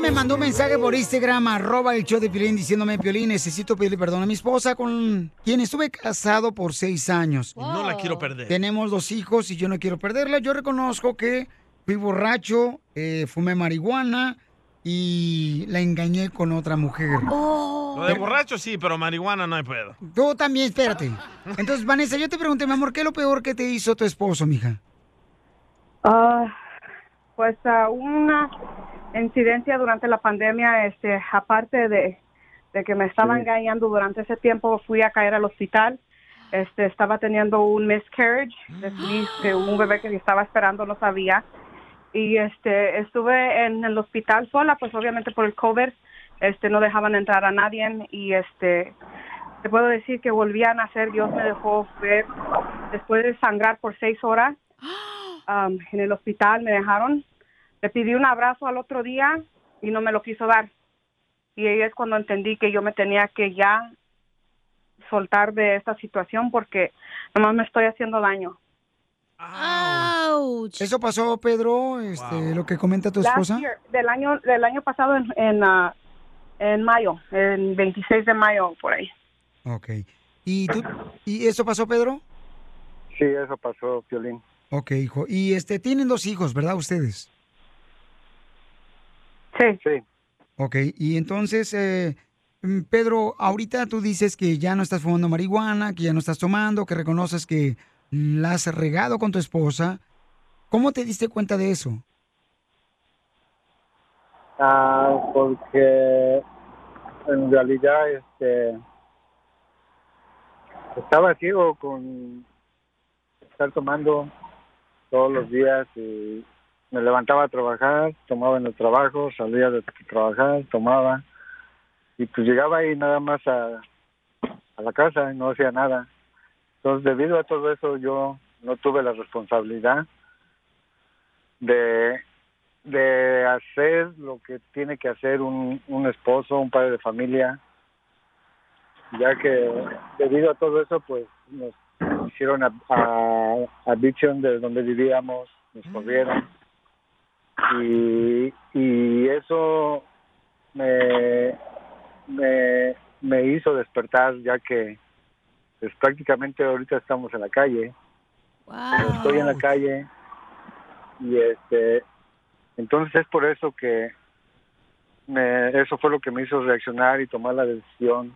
Me mandó un mensaje por Instagram, arroba el show de Piolín, diciéndome, Piolín, necesito pedirle perdón a mi esposa con quien estuve casado por seis años. No la quiero perder. Tenemos dos hijos y yo no quiero perderla. Yo reconozco que fui borracho, eh, fumé marihuana y la engañé con otra mujer. Lo de borracho sí, pero marihuana no puedo. Tú también, espérate. Entonces, Vanessa, yo te pregunté, mi amor, ¿qué es lo peor que te hizo tu esposo, mija? Ah, pues ah, una incidencia durante la pandemia, este, aparte de, de que me estaba Sí. engañando durante ese tiempo, fui a caer al hospital. Este, estaba teniendo un miscarriage, decidí que un bebé que estaba esperando no sabía. Y este, estuve en el hospital sola, pues obviamente por el COVID, este, no dejaban entrar a nadie y este, te puedo decir que volví a nacer, Dios me dejó ver, después de sangrar por seis horas, um, en el hospital me dejaron. Le pedí un abrazo al otro día y no me lo quiso dar. Y ahí es cuando entendí que yo me tenía que ya soltar de esta situación porque nomás me estoy haciendo daño. ¿Eso pasó, Pedro, este, lo que comenta tu esposa? year, del año del año pasado en en, ah, en mayo, en 26 de mayo por ahí. Ok. ¿Y, tú, ¿Y eso pasó, Pedro? Sí, eso pasó, Piolín. Ok, hijo. Y este, tienen dos hijos, ¿verdad, ustedes? Sí. Sí. Ok, y entonces, eh, mm, Pedro, ahorita tú dices que ya no estás fumando marihuana, que ya no estás tomando, que reconoces que la has regado con tu esposa. ¿Cómo te diste cuenta de eso? Ah, porque en realidad este estaba ciego con estar tomando todos los días y me levantaba a trabajar, tomaba en el trabajo, salía de trabajar, tomaba y pues llegaba ahí nada más a, a la casa y no hacía nada. Entonces debido a todo eso yo no tuve la responsabilidad de de hacer lo que tiene que hacer un, un esposo, un padre de familia, ya que debido a todo eso, pues nos hicieron a, a, addiction de donde vivíamos, nos corrieron y, y eso me, me, me hizo despertar ya que pues, prácticamente ahorita estamos en la calle, estoy en la calle y este entonces es por eso que me, eso fue lo que me hizo reaccionar y tomar la decisión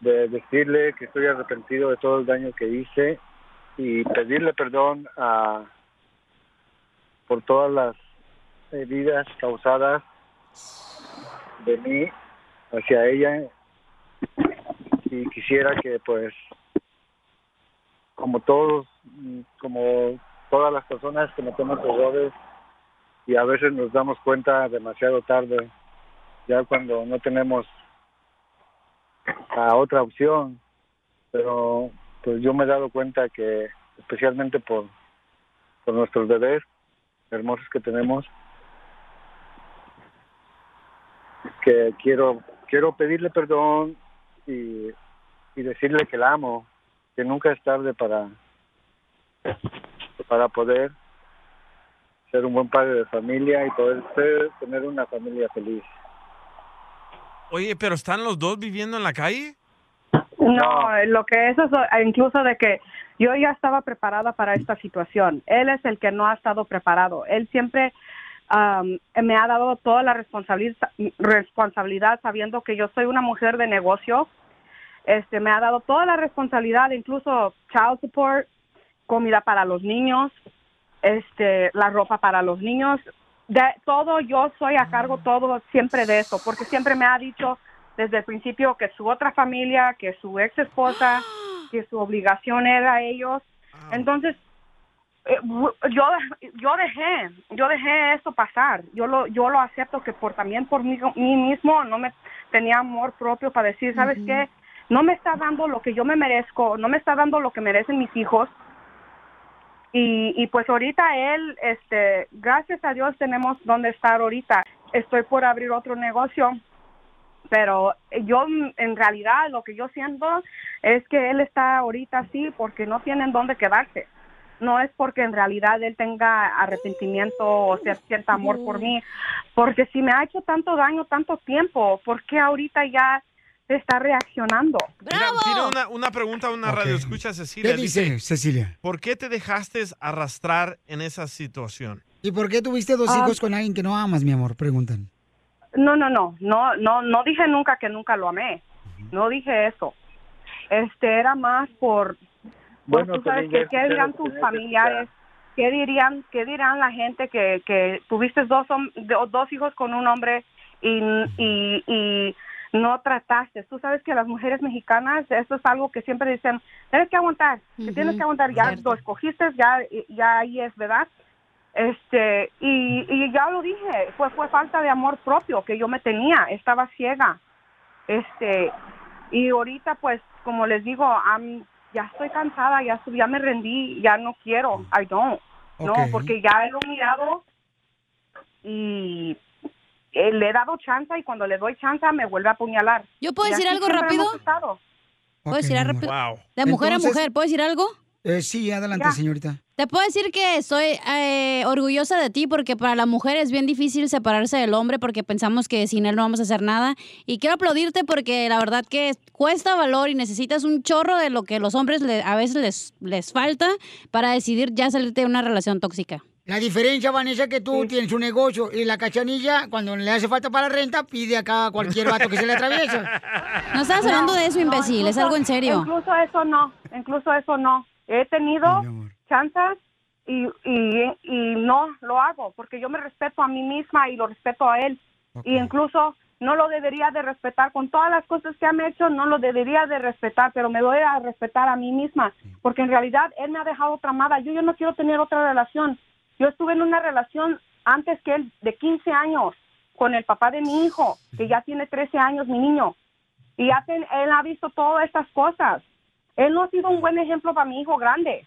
de decirle que estoy arrepentido de todo el daño que hice y pedirle perdón a por todas las heridas causadas de mí hacia ella. Y quisiera que pues como todos como todas las personas que cometen errores y a veces nos damos cuenta demasiado tarde, ya cuando no tenemos otra opción, pero pues yo me he dado cuenta que especialmente por, por nuestros bebés hermosos que tenemos, que quiero quiero pedirle perdón y, y decirle que la amo, que nunca es tarde para para poder ser un buen padre de familia y poder ser- tener una familia feliz. Oye, pero ¿están los dos viviendo en la calle? No, lo que es eso, incluso de que yo ya estaba preparada para esta situación. Él es el que no ha estado preparado. Él siempre me ha dado toda la responsabilidad, responsabilidad sabiendo que yo soy una mujer de negocio. Este, me ha dado toda la responsabilidad, incluso child support, comida para los niños, este, la ropa para los niños, de todo yo soy a cargo todo siempre de eso, porque siempre me ha dicho desde el principio que su otra familia, que su ex esposa, que su obligación era ellos. Entonces, eh, yo yo dejé yo dejé esto pasar. Yo lo yo lo acepto que por también por mí, mí mismo no me tenía amor propio para decir sabes qué no me está dando lo que yo me merezco no me está dando lo que merecen mis hijos. Y, y pues ahorita él este gracias a Dios tenemos donde estar ahorita. Estoy por abrir otro negocio pero yo mm, en realidad lo que yo siento es que él está ahorita así porque no tienen dónde quedarse no es porque en realidad él tenga arrepentimiento o sea, sienta amor por mí, porque si me ha hecho tanto daño tanto tiempo, ¿por qué ahorita ya está reaccionando? Mira, tiene una, una pregunta a una radio escucha Cecilia. ¿Qué dice Cecilia? ¿Por qué te dejaste arrastrar en esa situación? ¿Y por qué tuviste dos Ah. hijos con alguien que no amas, mi amor? Preguntan. No, no, no, no, no, no dije nunca que nunca lo amé, no dije eso. Este era más por, por Bueno, tú sabes que qué dirán tus familiares, qué dirían, qué dirán la gente que, que tuviste dos dos hijos con un hombre y, y, y no trataste. Tú sabes que las mujeres mexicanas, eso es algo que siempre dicen, tienes que aguantar, que tienes que aguantar, ya lo escogiste, ya, ya ahí es, ¿verdad? Este, y, y ya lo dije, fue, fue falta de amor propio que yo me tenía, estaba ciega. Este, y ahorita pues, como les digo, ya estoy cansada, ya, ya me rendí, ya no quiero, I don't. No, porque ya lo he mirado y eh, le he dado chance y cuando le doy chance me vuelve a apuñalar. ¿Yo puedo Y decir algo rápido? ¿Puedo decir algo rápido? De mujer Entonces- a mujer, ¿puedo decir algo? Eh, sí, adelante, Ya. señorita. Te puedo decir que estoy eh, orgullosa de ti porque para la mujer es bien difícil separarse del hombre porque pensamos que sin él no vamos a hacer nada. Y quiero aplaudirte porque la verdad que cuesta valor y necesitas un chorro de lo que los hombres le- a veces les, les falta para decidir ya salirte de una relación tóxica. La diferencia, Vanessa, es que tú tienes un negocio y la cachanilla, cuando le hace falta para la renta, pide acá a cualquier vato que se le atraviesa. No estás hablando de eso, imbécil, es algo en serio. Incluso eso no, incluso eso no. He tenido chances y, y, y no lo hago porque yo me respeto a mí misma y lo respeto a él. Y incluso no lo debería de respetar con todas las cosas que han hecho, no lo debería de respetar, pero me doy a respetar a mí misma porque en realidad él me ha dejado tramada. Yo, yo no quiero tener otra relación. Yo estuve en una relación antes que él de 15 años con el papá de mi hijo, que ya tiene 13 años, mi niño. Y ya ten- él ha visto todas estas cosas. Él no ha sido un buen ejemplo para mi hijo grande.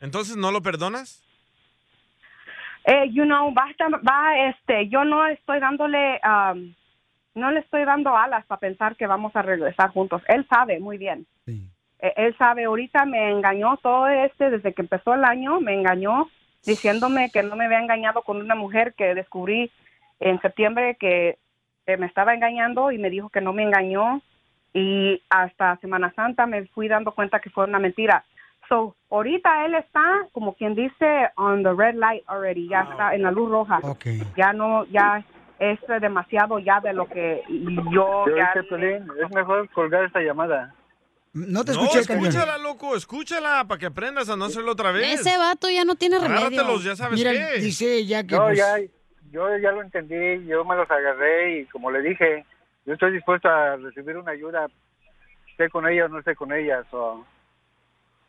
Entonces, ¿no lo perdonas? Eh, you know, basta, va, este, yo no estoy dándole, um, no le estoy dando alas para pensar que vamos a regresar juntos. Él sabe muy bien. Eh, Él sabe, ahorita me engañó todo este, desde que empezó el año, me engañó diciéndome que no me había engañado con una mujer que descubrí en septiembre que, que me estaba engañando y me dijo que no me engañó y hasta Semana Santa me fui dando cuenta que fue una mentira. So, ahorita él está, como quien dice, on the red light already, ya está en la luz roja. Ya no, ya es demasiado ya de lo que yo Yo ya... es mejor colgar esta llamada. No te escuché, escúchala, loco, escúchala para que aprendas a no hacerlo otra vez. Ese vato ya no tiene remedio. Ya sabes Mira, qué. dice ella que No, pues, ya, yo ya lo entendí, yo me los agarré y como le dije, yo estoy dispuesto a recibir una ayuda, esté con ella o no esté con ella. so.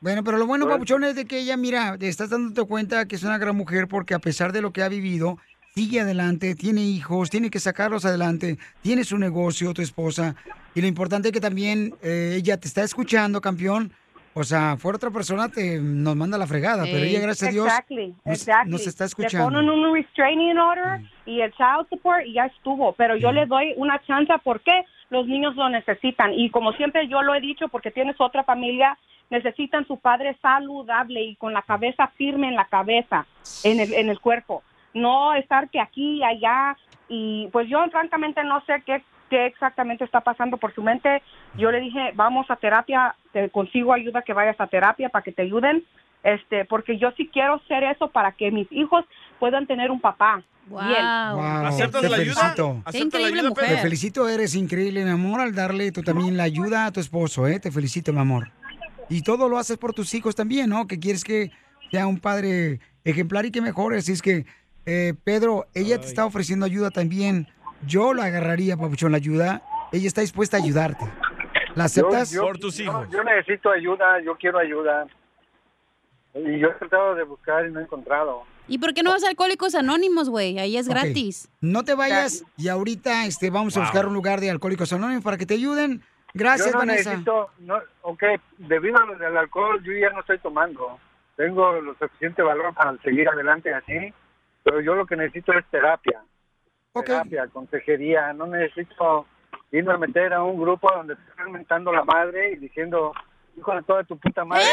Bueno, pero lo bueno, Bueno. Papuchón, es de que ella, mira, estás dándote cuenta que es una gran mujer porque a pesar de lo que ha vivido, sigue adelante, tiene hijos, tiene que sacarlos adelante, tiene su negocio, tu esposa. Y lo importante es que también eh, ella te está escuchando, campeón. O sea, fuera otra persona te nos manda la fregada, pero ella, gracias a Dios, Exactly, nos, exactly. nos está Le escuchando. ponen un restraining order y el child support y ya estuvo. Pero yo le doy una chance porque los niños lo necesitan. Y como siempre yo lo he dicho, porque tienes otra familia, necesitan su padre saludable y con la cabeza firme en la cabeza, en el, en el cuerpo. No estar que aquí y allá. Y pues yo francamente no sé qué, qué exactamente está pasando por su mente. Yo le dije, vamos a terapia, te consigo ayuda que vayas a terapia para que te ayuden. Este, porque yo sí quiero ser eso para que mis hijos puedan tener un papá. Bien. Wow, ¿Aceptas te la ayuda? ¿Aceptas la ayuda, Te Pedro? felicito, eres increíble, mi amor, al darle tú también la ayuda a tu esposo, ¿eh? Te felicito, mi amor. Y todo lo haces por tus hijos también, ¿no? Que quieres que sea un padre ejemplar y que mejore. Así es que, eh, Pedro, ella te está ofreciendo ayuda también. Yo la agarraría, Papuchón, la ayuda. Ella está dispuesta a ayudarte. ¿La aceptas? Yo- yo- Yo, yo necesito ayuda, yo quiero ayuda. Y yo he tratado de buscar y no he encontrado. ¿Y por qué no vas a Alcohólicos Anónimos, güey? Ahí es gratis. No te vayas y ahorita este, vamos a buscar un lugar de alcohólicos anónimos para que te ayuden. Gracias, yo no Vanessa. necesito, no, ok, debido al, al alcohol yo ya no estoy tomando. Tengo lo suficiente valor para seguir adelante así, pero yo lo que necesito es terapia. Terapia, consejería. No necesito irme a meter a un grupo donde te están mentando la madre y diciendo, hijo de toda tu puta madre.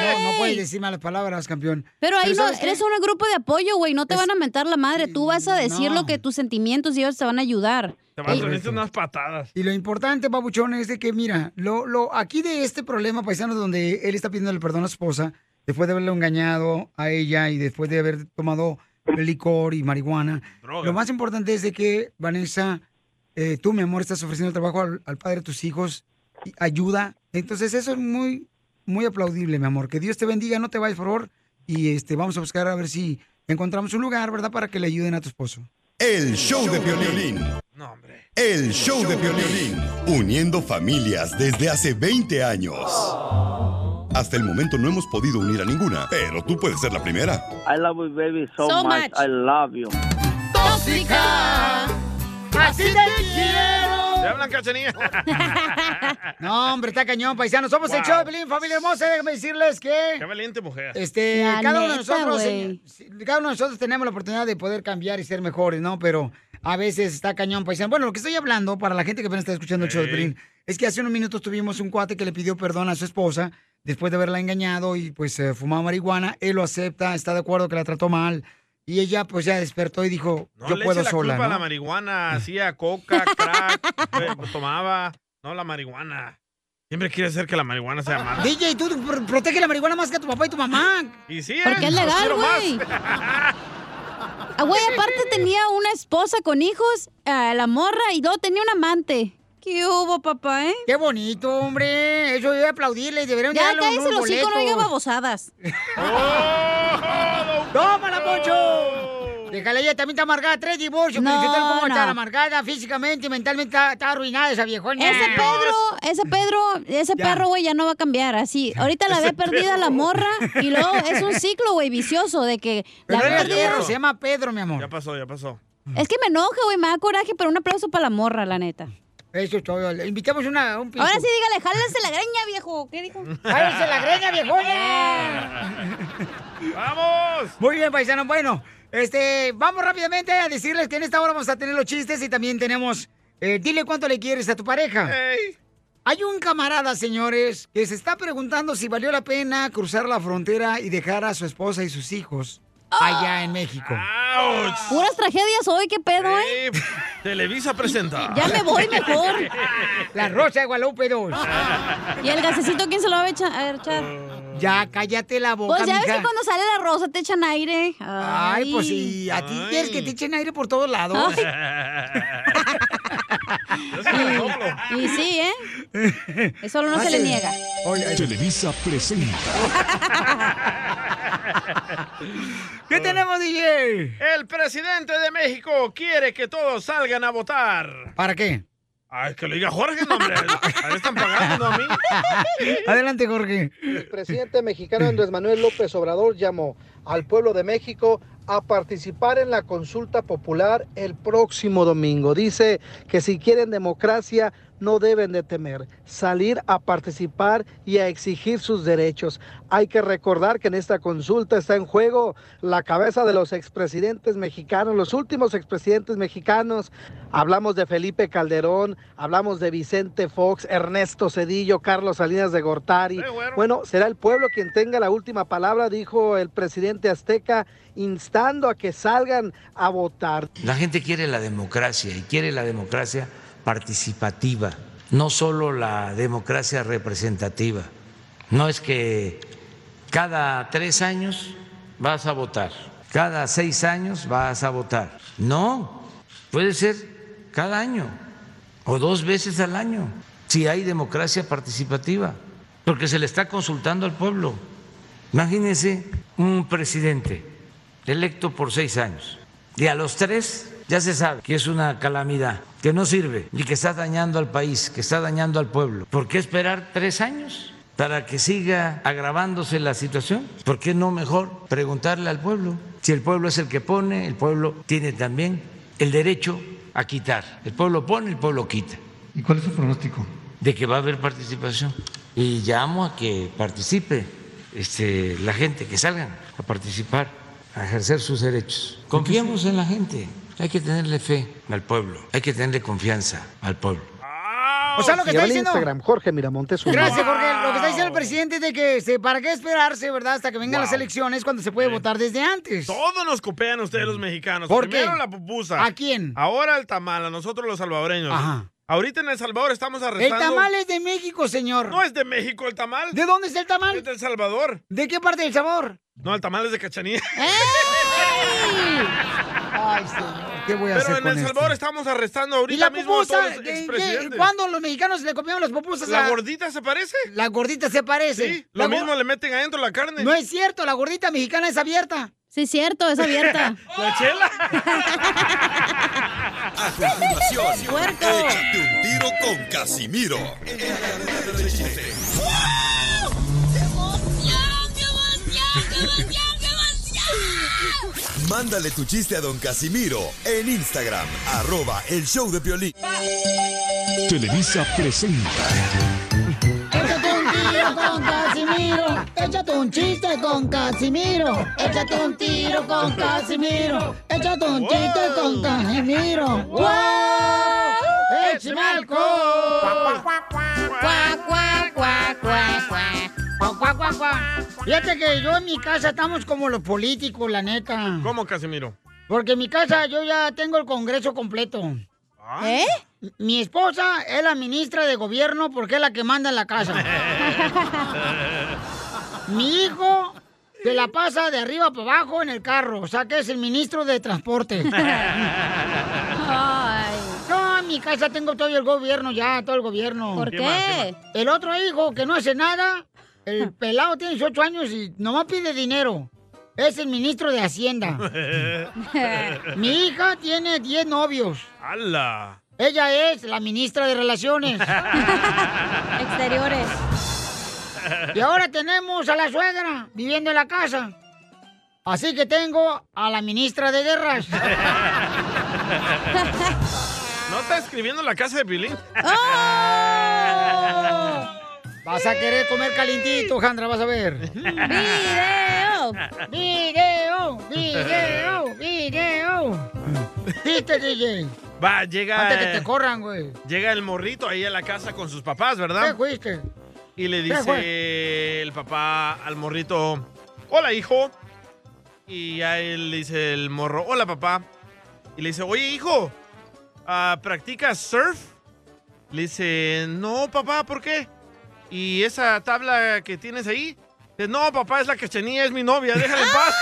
No, no puedes decir malas palabras, campeón. Pero ahí no, ¿sabes qué? eres un grupo de apoyo, güey. No te van a mentar la madre. Tú vas a decir lo que tus sentimientos y ellos te van a ayudar. Te van a unas patadas. Y lo importante, Pabuchón, es de que, mira, lo, lo, aquí de este problema, paisano, donde él está pidiendo el perdón a su esposa, después de haberle engañado a ella y después de haber tomado licor y marihuana, lo más importante es de que, Vanessa, eh, tú, mi amor, estás ofreciendo trabajo al, al padre de tus hijos, y ayuda. Entonces, eso es muy, muy aplaudible, mi amor. Que Dios te bendiga, no te vayas, por favor. Y este, vamos a buscar a ver si encontramos un lugar, ¿verdad?, para que le ayuden a tu esposo. El show de violín. El show de violín. Uniendo familias desde hace 20 años. Hasta el momento no hemos podido unir a ninguna, pero tú puedes ser la primera. I love you, baby, so, So much. much. I love you. ¡Tóxica! ¡Así te quiero! ¿Le hablan cachanilla? No, hombre, está cañón, paisano. Somos el Wow. show de Pelín, familia hermosa. Déjame decirles que... Qué valiente mujer. Este, La cada uno de neta, nosotros, eh, cada uno de nosotros tenemos la oportunidad de poder cambiar y ser mejores, ¿no? Pero a veces está cañón, paisano. Bueno, lo que estoy hablando, para la gente que apenas está escuchando el show de Ey. Pelín, es que hace unos minutos tuvimos un cuate que le pidió perdón a su esposa después de haberla engañado y pues eh, fumaba marihuana. Él lo acepta, está de acuerdo que la trató mal. Y ella pues ya despertó y dijo, No yo le puedo eche la sola, culpa a la ¿no? marihuana. Hacía coca, crack, eh, tomaba. No, la marihuana. Siempre quiere ser que la marihuana sea mala. DJ, tú pr- protege la marihuana más que a tu papá y tu mamá. Y sí, Porque ¿eh? es legal, güey. Ah, güey, aparte tenía una esposa con hijos, eh, la morra, y luego tenía un amante. ¿Qué hubo, papá, eh? Qué bonito, hombre. Eso yo voy a aplaudirle. Deberían Ya darle cállese los hijos, no diga babosadas. ¡Tómala, Poncho! Déjale, ella también está amargada. Tres divorcios. No, No, cómo no. estar amargada físicamente y mentalmente. Está, está arruinada esa viejona. Ese Pedro, ese Pedro, ese Ya. perro, güey, ya no va a cambiar así. Ahorita la ve perdida perro. la morra y luego es un ciclo, güey, vicioso de que la Pero era perdida. perro, se llama Pedro, mi amor. Ya pasó, ya pasó. Es que me enoja, güey, me da coraje, pero un aplauso para la morra, la neta. Eso es todo. Le invitamos una, un piso. Ahora sí, dígale, jálense la greña, viejo. ¿Qué dijo? ¡Jálense la greña, viejona! ¡Vamos! Muy bien, paisano. Bueno, este, vamos rápidamente a decirles que en esta hora vamos a tener los chistes y también tenemos. eh, dile cuánto le quieres a tu pareja. Hay un camarada, señores, que se está preguntando si valió la pena cruzar la frontera y dejar a su esposa y sus hijos allá en México. Puras tragedias hoy, qué pedo, eh. Televisa presenta. Ya me voy mejor. La Rosa de Guadalupe 2. ¿Y el gasecito quién se lo va a echar? A ver, echar? Ya, cállate la boca, Pues ya ves mija. que cuando sale la rosa te echan aire. Ay, pues sí, a ti quieres que te echen aire por todos lados. Y, y sí, ¿eh? Eso no se le niega. Televisa presenta. ¿Qué tenemos, DJ? El presidente de México quiere que todos salgan a votar. ¿Para qué? Ay, que lo diga Jorge, no, hombre. Están pagando, a mí. Adelante, Jorge. El presidente mexicano Andrés Manuel López Obrador llamó al pueblo de México a participar en la consulta popular el próximo domingo. Dice que si quieren democracia no deben de temer salir a participar y a exigir sus derechos. Hay que recordar que en esta consulta está en juego la cabeza de los expresidentes mexicanos, los últimos expresidentes mexicanos. Hablamos de Felipe Calderón, hablamos de Vicente Fox, Ernesto Cedillo, Carlos Salinas de Gortari. Bueno, será el pueblo quien tenga la última palabra, dijo el presidente azteca, instando a que salgan a votar. La gente quiere la democracia y quiere la democracia participativa, no solo la democracia representativa. No es que cada tres años vas a votar, cada seis años vas a votar. No, puede ser cada año o dos veces al año, si hay democracia participativa, porque se le está consultando al pueblo. Imagínense un presidente electo por seis años y a los tres ya se sabe que es una calamidad, que no sirve y que está dañando al país, que está dañando al pueblo. ¿Por qué esperar tres años para que siga agravándose la situación? ¿Por qué no mejor preguntarle al pueblo? Si el pueblo es el que pone, el pueblo tiene también el derecho a quitar. El pueblo pone, el pueblo quita. ¿Y cuál es su pronóstico? De que va a haber participación. Y llamo a que participe este, la gente, que salgan a participar, a ejercer sus derechos. Confiemos en la gente. Hay que tenerle fe al pueblo, hay que tenerle confianza al pueblo. O sea, lo que está diciendo. Instagram, Jorge Miramontes. uno. Gracias, Jorge. Lo que está diciendo el presidente es de que este, para qué esperarse, ¿verdad? Hasta que vengan Wow. las elecciones cuando se puede votar desde antes. Todos nos copian ustedes los mexicanos. ¿Por Primero qué? la pupusa. ¿A quién? Ahora el tamal, a nosotros los salvadoreños. Ajá. Ahorita en El Salvador estamos El arrestando... tamal es de México, señor. No es de México el tamal. ¿De dónde es el tamal? Es de El Salvador. ¿De qué parte del sabor? No, el tamal es de Cachanía. Ay, señor, ¿qué voy a Pero hacer en con El? Salvador estamos arrestando ¿Y ahorita la mismo a todos los expresidentes. ¿Cuándo los mexicanos le copiamos las pupusas ¿La a- gordita se parece? La gordita se parece. Sí, La lo go- mismo le meten adentro la carne. No es cierto, la gordita mexicana es abierta. Sí, es cierto, es abierta. ¿La chela? A continuación, Puerco. échate un tiro con Casimiro. Mándale tu chiste a don Casimiro en Instagram, arroba el show de Piolín. Televisa presenta. Échate un tiro con Casimiro. Échate un chiste con Casimiro. Échate un tiro con Casimiro. Échate un chiste con Casimiro. ¡Wow! ¡Échame alcohol! Cuac, cuac, cuac, cuac, cuac. Cuac, cuac, cuac, cuac. Fíjate que yo en mi casa estamos como los políticos, la neta. ¿Cómo, Casimiro? Porque en mi casa yo ya tengo el Congreso completo. ¿Eh? Mi esposa es la ministra de gobierno porque es la que manda en la casa. Mi hijo se la pasa de arriba para abajo en el carro, o sea que es el ministro de transporte. No, en mi casa tengo todo el gobierno ya, todo el gobierno. ¿Por ¿Qué más, qué? El otro hijo que no hace nada, el pelado tiene 18 años y nomás pide dinero. Es el ministro de Hacienda. Mi hija tiene 10 novios. ¡Hala! Ella es la ministra de Relaciones. Exteriores. Y ahora tenemos a la suegra viviendo en la casa. Así que tengo a la ministra de Guerras. ¿No está escribiendo la casa de Pilín? Vas a querer comer calientito, Jandra, vas a ver. ¡Video! ¡Video! ¡Video! ¡Video! ¿Viste, DJ? Va, llega. Antes que te corran, güey. Llega el morrito ahí a la casa con sus papás, ¿verdad? ¿Qué fuiste? Y le ¿Qué dice el papá al morrito, hola hijo. Y a él le dice el morro, hola papá. Y le dice, oye hijo, ah, ¿practicas surf? Le dice, no papá, ¿por qué? ¿Y esa tabla que tienes ahí? Dice, no papá, es la cachanilla, es mi novia, déjala en paz.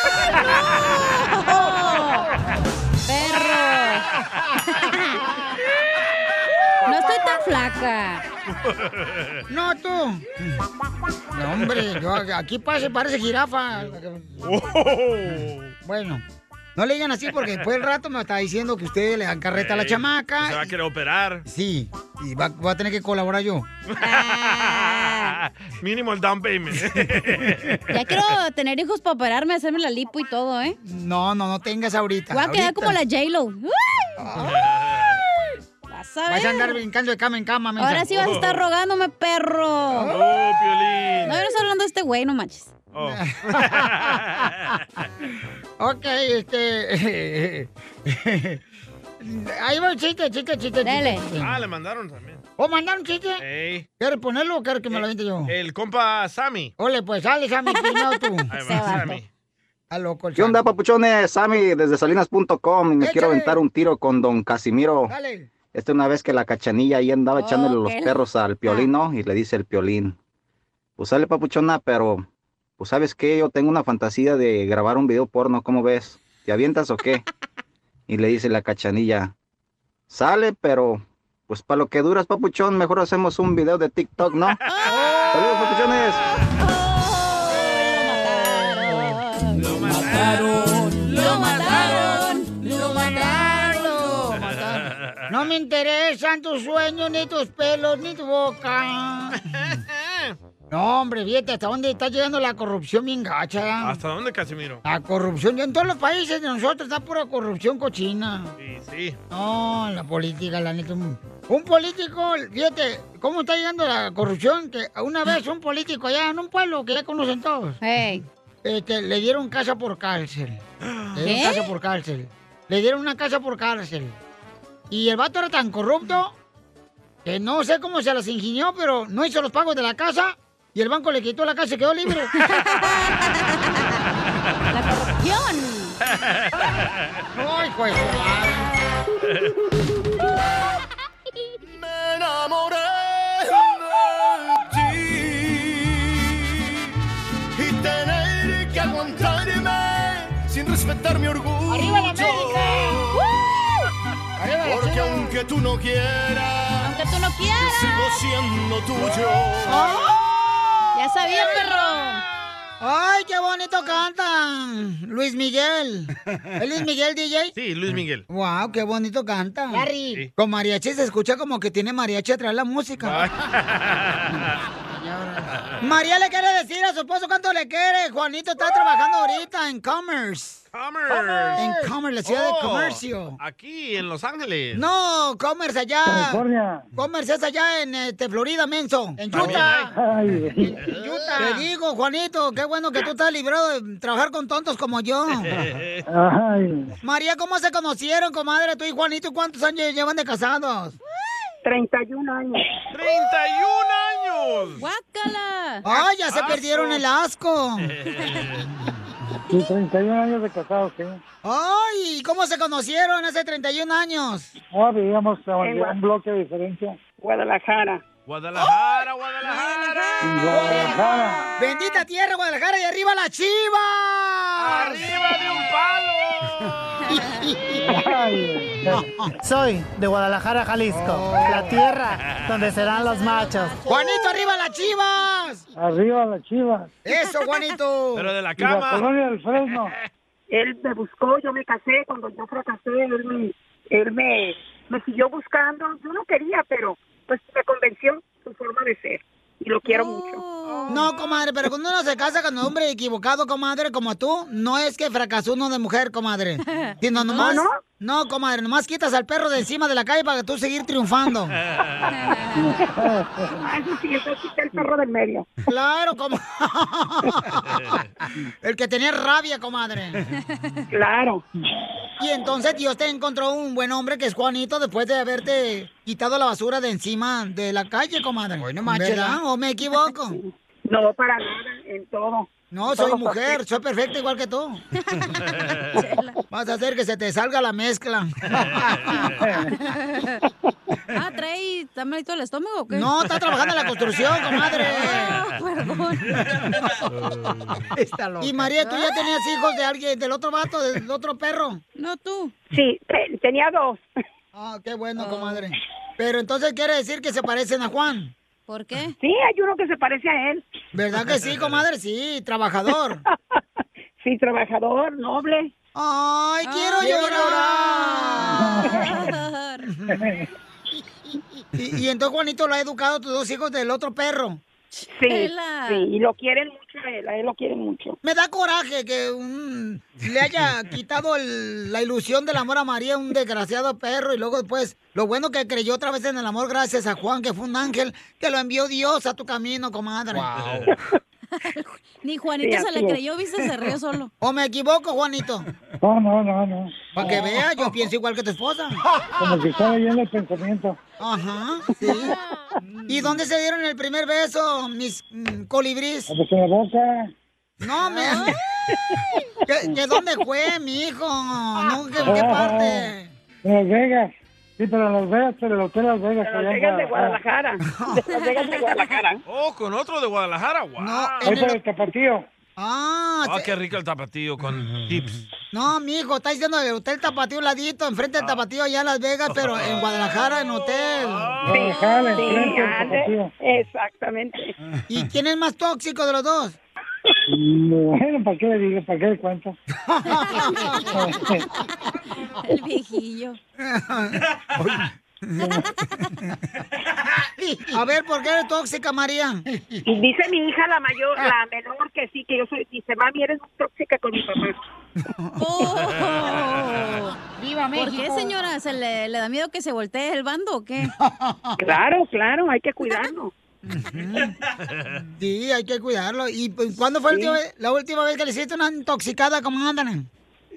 No estoy tan flaca. No, tú. No, hombre, yo aquí pase, parece jirafa. Bueno, no le digan así porque después del rato me está diciendo que usted le dan carreta a la chamaca. Se va a querer operar. Sí, y va, va a tener que colaborar yo. Mínimo el down payment. Ya quiero tener hijos para operarme, hacerme la lipo y todo, ¿eh? No, no, no tengas ahorita. Voy a quedar como la J-Lo. Vas a Vas a andar brincando de cama en cama, mensa. Ahora sí vas a estar rogándome, perro. Oh, Piolín. No, yo no estoy hablando de este güey, no manches. Oh. Ok, este. Ahí va el chiste, chiste, chiste. Dale. chiste. Ah, le mandaron también. ¿O mandaron chiste? Ey. ¿Quieres ponerlo o quieres que me lo aviente yo? El compa Sammy. Ole, pues sale, Sammy, primero tú. Ahí va, Sammy. A loco, ¿Qué onda, papuchones? Sammy, desde salinas.com. Y me quiero aventar un tiro con don Casimiro. Dale. Esta una vez que la cachanilla ahí andaba echándole los perros al piolino y le dice el piolín. Pues sale, papuchona, pero, pues, ¿sabes qué? Yo tengo una fantasía de grabar un video porno, ¿cómo ves? ¿Te avientas o qué? Y le dice la cachanilla, sale, pero, pues, para lo que duras, papuchón, mejor hacemos un video de TikTok, ¿no? Saludos, papuchones. Lo mataron. Lo mataron. Lo mataron. No me interesan tus sueños, ni tus pelos, ni tu boca. No, hombre, fíjate hasta dónde está llegando la corrupción bien gacha. ¿Hasta dónde, Casimiro? La corrupción, en todos los países de nosotros está pura corrupción cochina. Sí, sí. No, la política, la neta. Un, un político, fíjate, ¿cómo está llegando la corrupción? Que una vez un político allá en un pueblo que ya conocen todos, este, le dieron casa por cárcel. Le dieron ¿Qué? casa por cárcel. Le dieron una casa por cárcel. Y el vato era tan corrupto que no sé cómo se las ingenió, pero no hizo los pagos de la casa y el banco le quitó la casa y quedó libre. La corrupción. ¡Ay, pues! Me enamoré de ti y tener que aguantarme sin respetar mi orgullo. ¡Arriba la América! ¡Arriba la Porque aunque tú no quieras, Aunque tú no quieras. sigo siendo tuyo. Ya sabía, perro. ¡Ay, qué bonito cantan! Luis Miguel. ¿Es Luis Miguel, DJ? Sí, Luis Miguel. ¡Wow, qué bonito canta! Sí. Con mariachi se escucha como que tiene mariachi atrás la música. María le quiere decir a su esposo cuánto le quiere. Juanito está trabajando ahorita en Commerce. Commerce. En Commerce, la ciudad Oh, de Comercio. Aquí, en Los Ángeles. No, Commerce allá. California. Commerce es allá en este, Florida, menso. En Utah. En Utah. Te digo, Juanito, qué bueno que tú estás librado de trabajar con tontos como yo. María, ¿cómo se conocieron, comadre, tú y Juanito? ¿Cuántos años llevan de casados? 31 años. ¡31 años! ¡Guácala! ¡Ay, ya se perdieron el asco! Sí, 31 años de casado, sí. ¡Ay! ¿Cómo se conocieron hace 31 años? Ah, vivíamos Gua- un bloque de diferencia. Guadalajara. Guadalajara, Guadalajara. Guadalajara. Bendita tierra, Guadalajara, y arriba la chiva. ¡Arriba de un palo! Soy de Guadalajara, Jalisco, la tierra donde serán los machos. Juanito, arriba las chivas. Arriba la chiva. Eso, Juanito. Pero de la Y la colonia del Fresno. Él me buscó, yo me casé. Cuando yo fracasé, él me, él me, me siguió buscando. Yo no quería, pero pues me convenció su forma de ser. Y lo quiero mucho. No, comadre, pero cuando uno se casa con un hombre equivocado, comadre, como tú, no es que fracasó uno de mujer, comadre. Sino nomás. ¿No, No, comadre, nomás quitas al perro de encima de la calle para que tú seguir triunfando. Ah, Eso sí, eso quita el perro del medio. Claro, como. El que tenía rabia, comadre. Claro. Y entonces Dios te encontró un buen hombre que es Juanito después de haberte quitado la basura de encima de la calle, comadre. Bueno, ¿Verdad? ¿O me equivoco? No, para nada, en todo. No, soy Todo mujer, perfecto. soy perfecta igual que tú. Vas a hacer que se te salga la mezcla. Ah, trae, ¿está malito el estómago o qué? No, está trabajando en la construcción, comadre. Ah, perdón. Y María, ¿tú ya tenías hijos de alguien, del otro vato, del otro perro? No, tú. Sí, te- tenía dos. Ah, qué bueno, comadre. Pero entonces quiere decir que se parecen a Juan. ¿Por qué? Sí, hay uno que se parece a él. ¿Verdad que sí, comadre? Sí, trabajador. Sí, trabajador, noble. Ay, quiero llorar. Y, y entonces Juanito lo ha educado a tus dos hijos del otro perro. Sí, sí, y lo quieren mucho a él, a él lo quieren mucho. Me da coraje que un- le haya quitado el- la ilusión del amor a María, un desgraciado perro, y luego después, lo bueno que creyó otra vez en el amor gracias a Juan, que fue un ángel, que lo envió Dios a tu camino, comadre. Ni Juanito Sí, se le creyó, viste, se rió solo. ¿O me equivoco, Juanito? No, no, no, no. Para que veas, yo pienso igual que tu esposa. Como que está leyendo el pensamiento. Ajá, sí. ¿Y dónde se dieron el primer beso, mis mm, colibrís? Pues en la boca. No, me... ¿Qué, qué dónde fue, mi hijo? No, ¿qué, qué parte? En Las Vegas. Sí, pero en Las Vegas, pero el hotel Las Vegas. En Vegas de Guadalajara. De Las Vegas de Guadalajara. Oh, con otro de Guadalajara. ¡Wow! Ahí por el tapatío. Ah, Ah, qué rico el tapatío con tips. No, mi hijo, está diciendo el hotel Tapatío ladito, enfrente Ah. del Tapatío allá en Las Vegas, pero en Guadalajara en hotel. Guadalajara, Sí, tapatío. exactamente. ¿Y quién es más tóxico de los dos? Bueno, ¿para qué le digo? ¿Para qué le cuento? El viejillo. A ver, ¿por qué eres tóxica, María? Dice mi hija, la mayor, la menor, que sí, que yo soy, dice, mami, eres muy tóxica con mi papá. Oh. ¡Viva ¿Por qué, México! señora? ¿Se le, le da miedo que se voltee el bando o qué? Claro, claro, hay que cuidarlo. Sí, hay que cuidarlo. ¿Y cuándo fue la Sí. última vez- la última vez que le hiciste una intoxicada? ¿Cómo andan?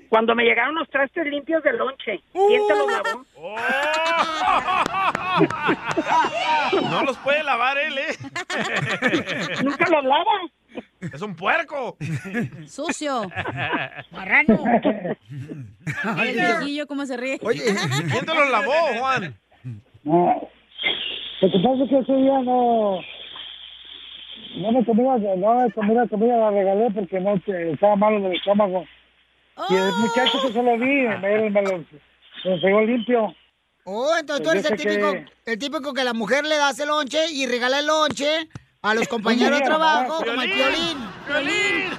Cuando me llegaron los trastes limpios del lonche, ¿quién te los lavó? No los puede lavar él, ¿eh? Nunca los lava. Es un puerco. Sucio. Marrano. El viejillo, ¿cómo se ríe? Oye, ¿Quién te los lavó, Juan? No. Lo que pasa es que ese día no... No me comí la, no me comí la comida, la regalé porque no estaba malo del estómago. Y el muchacho que se lo di, me, me lo, me lo pegó limpio. Oh, entonces tú Pues eres el sé que- típico, el típico que la mujer le da ese lonche y regala el lonche a los compañeros de trabajo, como el ¡Piolín! violín.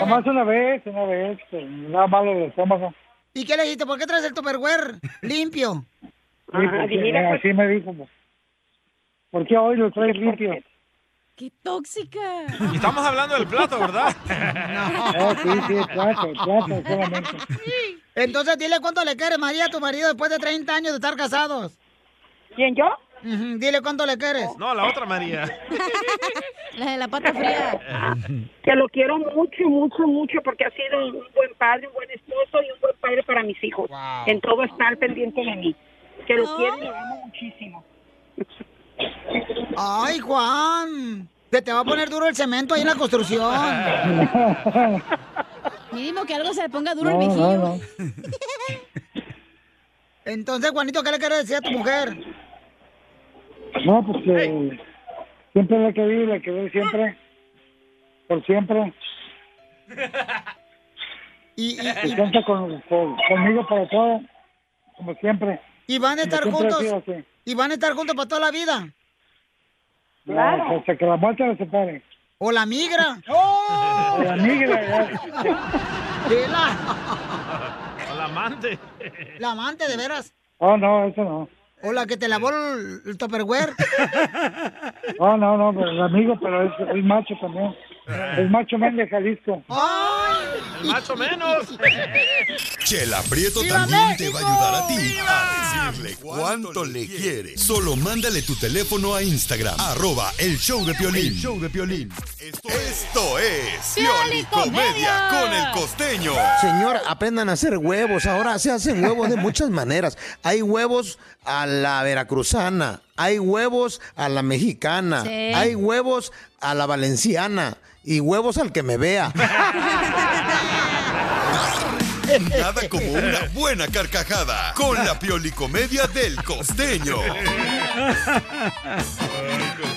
Nomás una vez, una vez, nada malo del estómago. ¿Y qué le dijiste? ¿Por qué traes el tupperware limpio? Sí, porque, así me dijo. ¿Por qué hoy lo traes limpio? ¡Qué tóxica! Y estamos hablando del plato, ¿verdad? Oh, sí, sí, plato, plato solamente. Entonces, dile cuánto le quieres, María, a tu marido después de 30 años de estar casados. ¿Quién, yo? Dile cuánto le quieres. No, la otra María. La de la pata fría. Que lo quiero mucho, mucho, mucho porque ha sido un buen padre, un buen esposo y un buen padre para mis hijos. En todo está al pendiente de mí. Que lo quiero y lo amo muchísimo. Ay, Juan. Se te va a poner duro el cemento ahí en la construcción. Mínimo que algo se le ponga duro No, el no, vigillo. no. Entonces, Juanito, ¿qué le quieres decir a tu mujer? No, pues que siempre la que vi, la que vi siempre, por siempre. Y, Que cuenta con, con- conmigo para todo, como siempre. ¿Y van a estar juntos? ¿Y van a estar juntos para toda la vida? No, Hasta que la muerte nos separe. ¿O la migra? O la migra. ¿Qué la? Amante. La amante, de veras. Oh, no, eso no. ¿O la que te lavó el, el tupperware? Oh, no, no, pero el amigo, pero es, es macho también. Es macho men de Jalisco. El macho menos. Chela Prieto ¡Viva también te va a ayudar a ti a decirle cuánto le quiere. Solo mándale tu teléfono a Instagram, arroba el show de Piolín. El show de Piolín. Esto es Pioli Comedia con el costeño. Señor, aprendan a hacer huevos. Ahora se hacen huevos de muchas maneras. Hay huevos a la veracruzana, hay huevos a la mexicana, Sí. hay huevos a la valenciana y huevos al que me vea. Nada como una buena carcajada con la Pioli Comedia del costeño.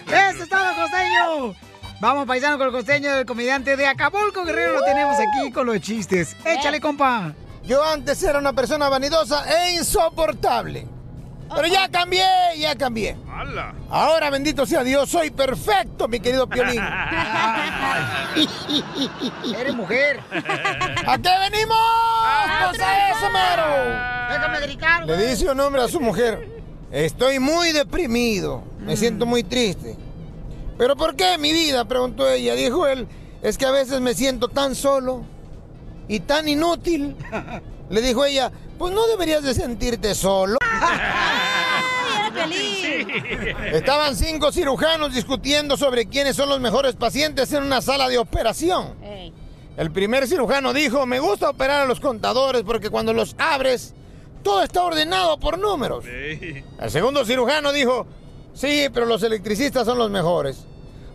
¡Eso es todo, costeño! Vamos, paisano, con el costeño del comediante de Acapulco, Guerrero. Lo tenemos aquí con los chistes. Échale, compa. Yo antes era una persona vanidosa e insoportable. Pero ya cambié, ya cambié. ¡Hala! Ahora, bendito sea Dios, soy perfecto, mi querido Piolín. Eres mujer. ¿A qué venimos? Pues a eso, mero. Déjame gritar. Le dice un hombre a su mujer, estoy muy deprimido, me siento muy triste. ¿Pero por qué, mi vida? preguntó ella. Dijo él, es que a veces me siento tan solo y tan inútil. Le dijo ella, pues no deberías de sentirte solo. Estaban cinco cirujanos discutiendo sobre quiénes son los mejores pacientes en una sala de operación. El primer cirujano dijo, me gusta operar a los contadores porque cuando los abres, todo está ordenado por números. El segundo cirujano dijo, sí, pero los electricistas son los mejores.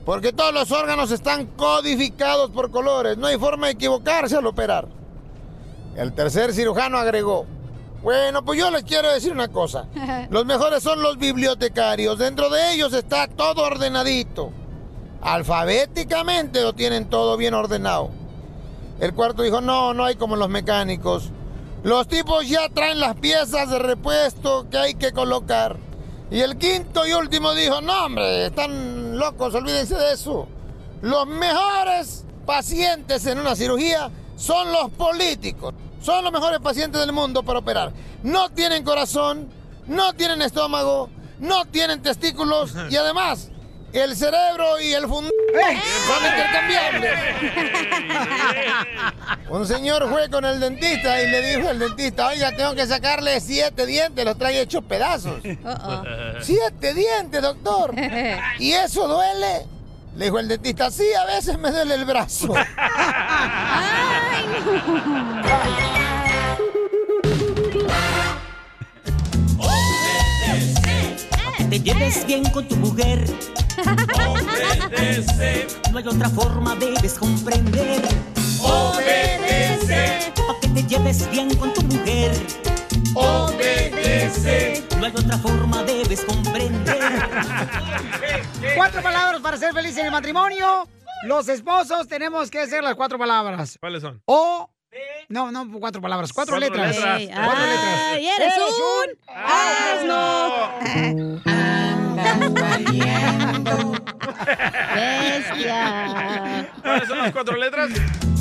Porque todos los órganos están codificados por colores. No hay forma de equivocarse al operar. El tercer cirujano agregó, bueno, pues yo les quiero decir una cosa. Los mejores son los bibliotecarios. Dentro de ellos está todo ordenadito. Alfabéticamente lo tienen todo bien ordenado. El cuarto dijo, no, no hay como los mecánicos. Los tipos ya traen las piezas de repuesto que hay que colocar. Y el quinto y último dijo, no hombre, están locos, olvídense de eso. Los mejores pacientes en una cirugía son los políticos. Son los mejores pacientes del mundo para operar. No tienen corazón, no tienen estómago, no tienen testículos y además el cerebro y el fund... son intercambiables. Un señor fue con el dentista y le dijo al dentista, oiga, tengo que sacarle siete dientes, los trae hechos pedazos. Siete dientes, doctor. ¿Y eso duele? Le dijo el dentista, sí, a veces me duele el brazo. Que te lleves bien con tu mujer. Obedece. No hay otra forma, debes comprender. Obedece. Para que te lleves bien con tu mujer. Obedece. No hay otra forma, debes comprender. Cuatro palabras para ser feliz en el matrimonio. Los esposos tenemos que hacer las cuatro palabras. ¿Cuáles son? O. No, no, cuatro palabras, cuatro, Cuatro letras. letras. Cuatro letras. eres un Bestia. ¿Cuáles son las cuatro letras?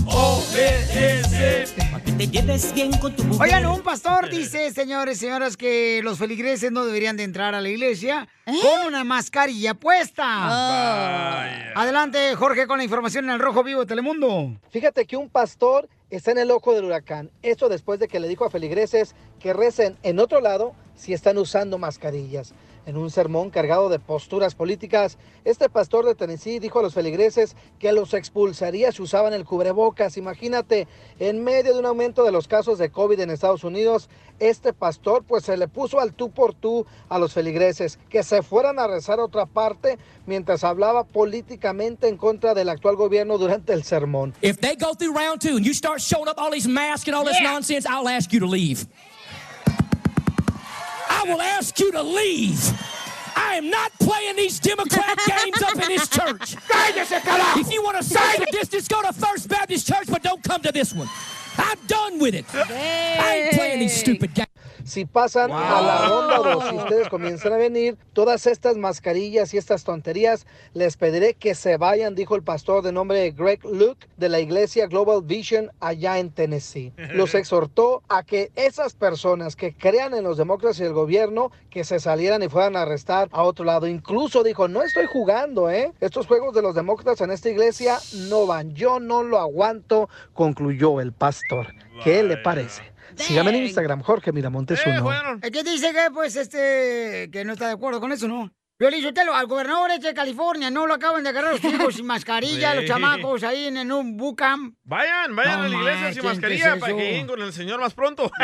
Obedece. Para que te lleves bien con tu mujer. Oigan, un pastor dice, señores y señoras, que los feligreses no deberían de entrar a la iglesia con una mascarilla puesta. Oh. A adelante, Jorge, con la información en el Rojo Vivo de Telemundo. Fíjate que un pastor está en el ojo del huracán. Esto después de que le dijo a feligreses que recen en otro lado si están usando mascarillas. En un sermón cargado de posturas políticas, este pastor de Tennessee dijo a los feligreses que los expulsaría si usaban el cubrebocas. Imagínate, en medio de un aumento de los casos de COVID en Estados Unidos, este pastor pues se le puso al tú por tú a los feligreses que se fueran a rezar a otra parte mientras hablaba políticamente en contra del actual gobierno durante el sermón. If they go through round two and you start showing up all these masks and all this nonsense, I'll ask you to leave. I will ask you to leave. I am not playing these Democrat games up in this church. If you want to social distance, go to First Baptist Church, but don't come to this one. I'm done with it. I ain't playing these stupid games. Si pasan a la ronda 2 y ustedes comienzan a venir, todas estas mascarillas y estas tonterías, les pediré que se vayan, dijo el pastor de nombre Greg Luke de la iglesia Global Vision allá en Tennessee. Los exhortó a que esas personas que crean en los demócratas y el gobierno, que se salieran y fueran a arrestar a otro lado. Incluso dijo, no estoy jugando, ¿eh? Estos juegos de los demócratas en esta iglesia no van. Yo no lo aguanto, concluyó el pastor. ¿Qué le parece? Sígame en Instagram, Jorge Miramontes uno. Es que dice que, pues, este, que no está de acuerdo con eso, ¿no? Yo le dije, al gobernador este de California no lo acaban de agarrar los hijos sin mascarilla, los chamacos ahí en, en un bucam. Vayan, vayan No a la iglesia sin ¿qué mascarilla es para que lleguen con el Señor más pronto.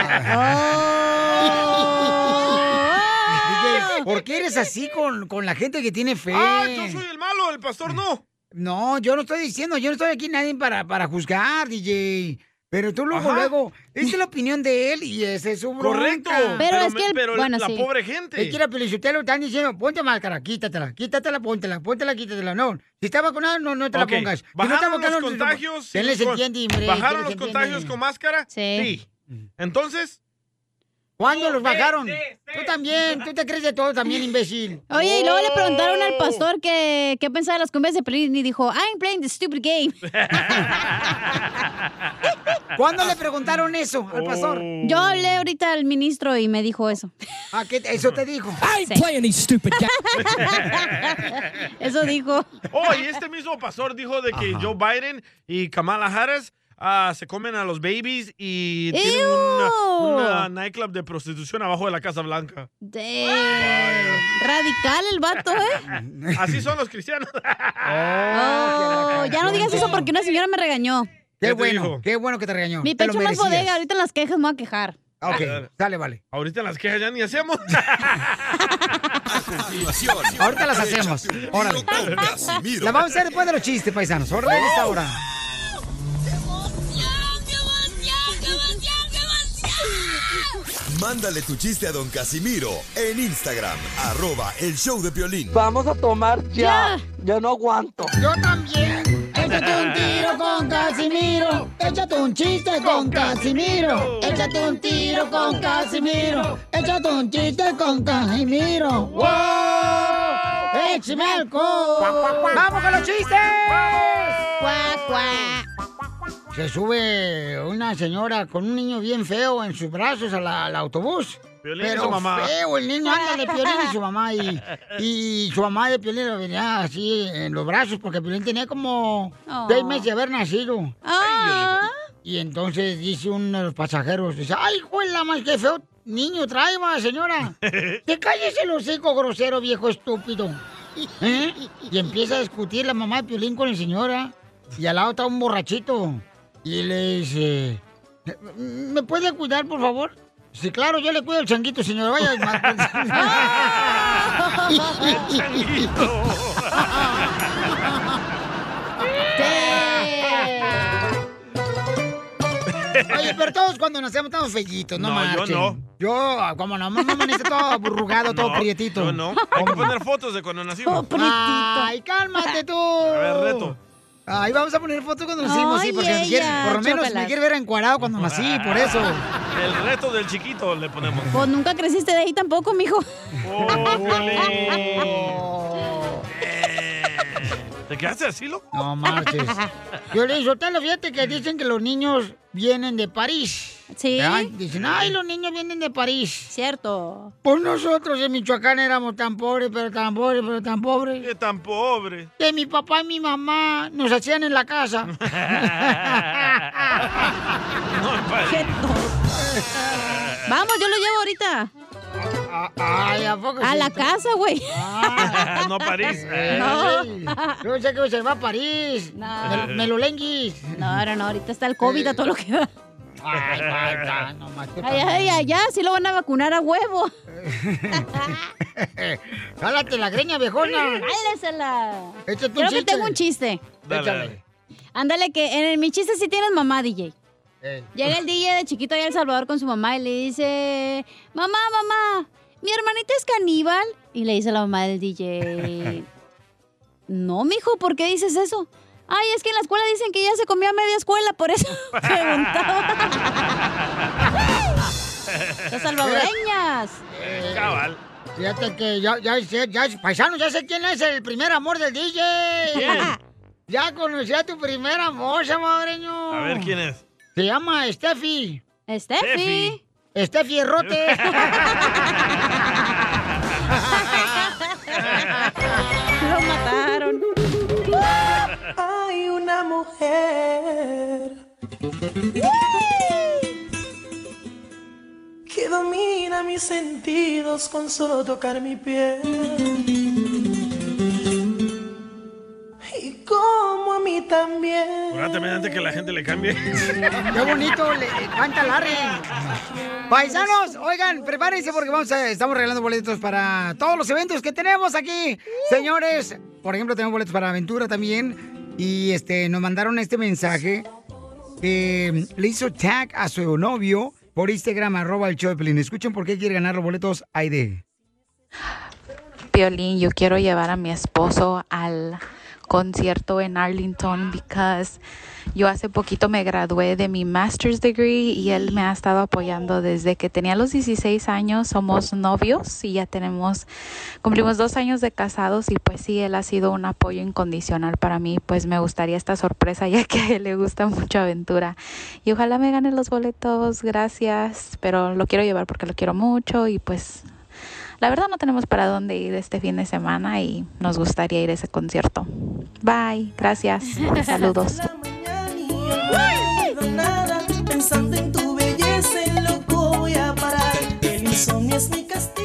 DJ, ¿Por qué eres así con, con la gente que tiene fe? Ah, yo soy el malo, el pastor no. No, yo no estoy diciendo, yo no estoy aquí nadie para, para juzgar, DJ. Pero tú luego, Ajá. luego, esta es la opinión de él y esa es su bronca. Correcto, Pero pero es que el- pero bueno, la sí. pobre gente. Es que la Pelizotelo están diciendo, ponte máscara, quítatela, quítatela, póntela, póntela, quítatela. No, si está vacunado, no, no te la pongas. Si no está ¿Bajaron los contagios? ¿Quién les con- entiende, hombre? ¿Bajaron ¿Quién los contagios con máscara? Sí. Entonces, ¿Cuándo los bajaron? Tú también, tú te crees de todo también, imbécil. Oye, y luego le preguntaron al pastor que qué pensaba de las cumbias de Pelín y dijo, I'm playing the stupid game. ¿Cuándo le preguntaron eso al pastor? Yo hablé ahorita al ministro y me dijo eso. ¿Ah, qué? ¿Eso te dijo? I ain't playing these stupid games. Eso dijo. oh, y este mismo pastor dijo de que Joe Biden y Kamala Harris ah, se comen a los babies y tienen una, una nightclub de prostitución abajo de la Casa Blanca. Radical el vato, ¿eh? Así son los cristianos. Oh, ya no digas eso porque una señora me regañó. Qué bueno, qué bueno que te regañó. Mi pecho más bodega, ahorita en las quejas me voy a quejar. Ok, dale, vale. Ahorita las quejas ya ni hacemos. Ahorita las hacemos. Órale. Casimiro. La vamos a hacer después de los chistes, paisanos. Órale, esta hora. Mándale tu chiste a don Casimiro en Instagram, arroba el show de Piolín. Vamos a tomar ya. Yo no aguanto. Yo también. Échate un tiro con Casimiro. Échate un chiste con Casimiro. Échate un tiro con Casimiro. Échate un chiste con Casimiro. ¡Wow! ¡Échame alcohol! ¡Vamos con los chistes! ¡Cuá, cuá! Se sube una señora con un niño bien feo en sus brazos al, al autobús. Piolín y Pero su mamá. feo el niño, ándale, Piolín y su mamá. Y, y su mamá de Piolín lo venía así en los brazos porque Piolín tenía como Oh. seis meses de haber nacido. Ah. Y entonces dice uno de los pasajeros, dice, ay, juela más que feo niño trae, señora. Que cállese el hocico grosero, viejo estúpido. ¿Eh? Y empieza a discutir la mamá de Piolín con el señora. Y al lado está un borrachito. Y le dice, ¿me puede cuidar, por favor? Sí, claro, yo le cuido el changuito, señor. Vaya. El changuito. Oye, pero todos cuando nacemos estamos fellitos, no, No, yo marchen. no. Yo, como no, mamá amanece todo aburrugado, todo No, prietito. yo no. Hay que poner fotos de cuando nacimos. Ay, cálmate tú. A ver, reto. Ay, vamos a poner fotos cuando nacimos, sí, porque quiere- por lo menos chócalas. me quiere ver encuadrado cuando nací, por eso. El reto del chiquito le ponemos. Pues nunca creciste de ahí tampoco, mijo. Oh. ¿Te quedaste así, loco? No marches. Yo le digo, fíjate que dicen que los niños vienen de París. Sí. Dicen, ay, los niños vienen de París. Cierto. Pues nosotros en Michoacán éramos tan pobres, pero tan pobres, pero tan pobres. ¿Qué tan pobre? Que mi papá y mi mamá nos hacían en la casa. Vamos, yo lo llevo ahorita. Ay, ¿a poco A sí? la casa, güey. no a París. No. Yo sé que se va a París. No. Me, me lo lenguis. No, no, no, ahorita está el COVID a todo lo que da. Ay, nomás tú Ay, ay, ay, ya, sí lo van a vacunar a huevo. Jálate la greña, viejona. Cállesela. Échate un Creo que chiste. tengo un chiste. Dale, dale. Ándale, que en el- mi chiste sí tienes mamá, DJ. Eh. Llega el DJ de chiquito allá a El Salvador con su mamá y le dice, mamá, mamá, mi hermanita es caníbal. Y le dice la mamá del DJ, no, mijo, ¿por qué dices eso? Ay, es que en la escuela dicen que ya se comió a media escuela, por eso preguntaba. Las salvadoreñas. Eh, Cabal. Fíjate que ya, ya, sé- ya, paisano, ya sé quién es el primer amor del DJ. ¿Quién? Ya conocí a tu primer amor, salvadoreño. A ver, ¿quién es? Se llama Steffi. Steffi. Steffi Errote. Mujer que domina mis sentidos con solo tocar mi piel. Y como a mí también. Antes que la gente le cambie. Qué bonito, le canta Larry. Paisanos, oigan, prepárense porque vamos a, estamos regalando boletos para todos los eventos que tenemos aquí. Señores, por ejemplo, tenemos boletos para Aventura también. Y este, nos mandaron este mensaje que le hizo tag a su novio por Instagram, arroba el show de Pelín. Escuchen por qué quiere ganar los boletos Aide. Piolín, yo quiero llevar a mi esposo al concierto en Arlington because yo hace poquito me gradué de mi master's degree y él me ha estado apoyando desde que tenía los 16 años. Somos novios y ya tenemos, cumplimos dos años de casados y pues sí, él ha sido un apoyo incondicional para mí. Pues me gustaría esta sorpresa ya que le gusta mucho aventura y ojalá me gane los boletos. Gracias, pero lo quiero llevar porque lo quiero mucho y pues la verdad no tenemos para dónde ir este fin de semana y nos gustaría ir a ese concierto. Bye, gracias, saludos.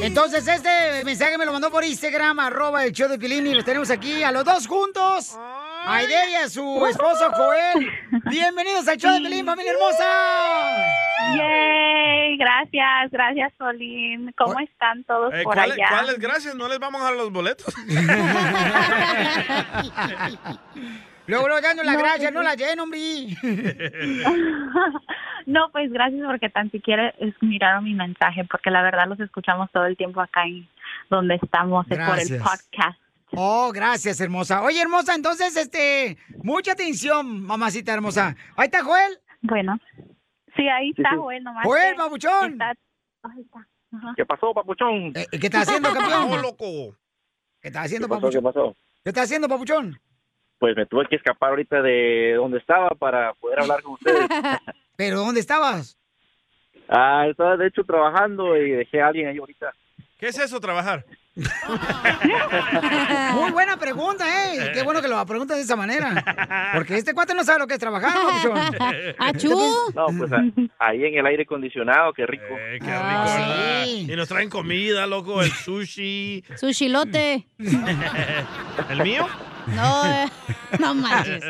Entonces, este mensaje me lo mandó por Instagram, arroba el show de Pilín, y los tenemos aquí a los dos juntos. Aide y a su esposo Joel. Bienvenidos al show de Pilín, familia hermosa. Yay, gracias, gracias, Solín. ¿Cómo están todos Eh, por ¿cuáles, allá? cuáles gracias? ¿No les vamos a dar los boletos? Luego, luego dando la No, gracia, pues, no la lleno, hombre. no, pues gracias porque tan siquiera es- miraron mi mensaje, porque la verdad los escuchamos todo el tiempo acá en donde estamos, es por el Gracias. podcast. Oh, gracias, hermosa. Oye, hermosa, entonces, este, mucha atención, mamacita hermosa. Ahí está Joel. Bueno, sí, ahí Sí, está sí. Joel nomás. Joel, babuchón. está- Ahí está. Ajá. ¿Qué pasó, papuchón? Eh, ¿Qué estás haciendo, campeón? ¡Oh, loco! ¿Qué estás haciendo, ¿Qué pasó? papuchón? ¿Qué pasó? ¿Qué estás haciendo, papuchón? Pues me tuve que escapar ahorita de donde estaba para poder hablar con ustedes. ¿Pero dónde estabas? ah, estaba de hecho trabajando y dejé a alguien ahí ahorita. ¿Qué es eso, trabajar? Muy buena pregunta, ¿eh? Qué bueno que lo preguntas de esa manera. Porque este cuate no sabe lo que es trabajar, papuchón. No, pues a- ahí en el aire acondicionado, qué rico. Eh, qué rico, ¿verdad? Y nos traen comida, loco, el sushi. Sushilote. ¿El mío? No, eh, no manches.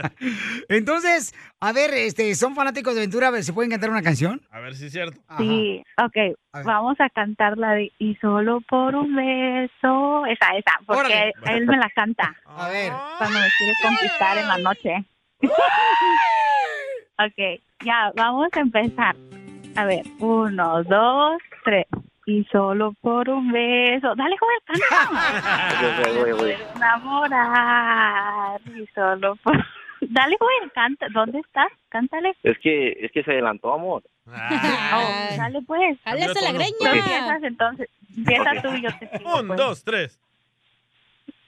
Entonces, a ver, este, ¿son fanáticos de aventura? A ver, ¿se pueden cantar una canción? A ver si es cierto. Sí, ok, vamos a cantar la de Y solo por un beso, esa, esa, porque Órale. él me la canta. A ver. Cuando me quiere conquistar en la noche. ok, ya, vamos a empezar. A ver, uno, dos, tres. Y solo por un beso. Dale, Joel, canta. Voy, voy, voy. enamorar. Y solo por... Dale, Joel, canta. ¿Dónde estás? Cántale. Es que, es que se adelantó, amor. Oh, dale, pues. Jálese la greña. Tú empiezas, entonces. Empieza tú y yo te sigo. Un, pues. dos, tres.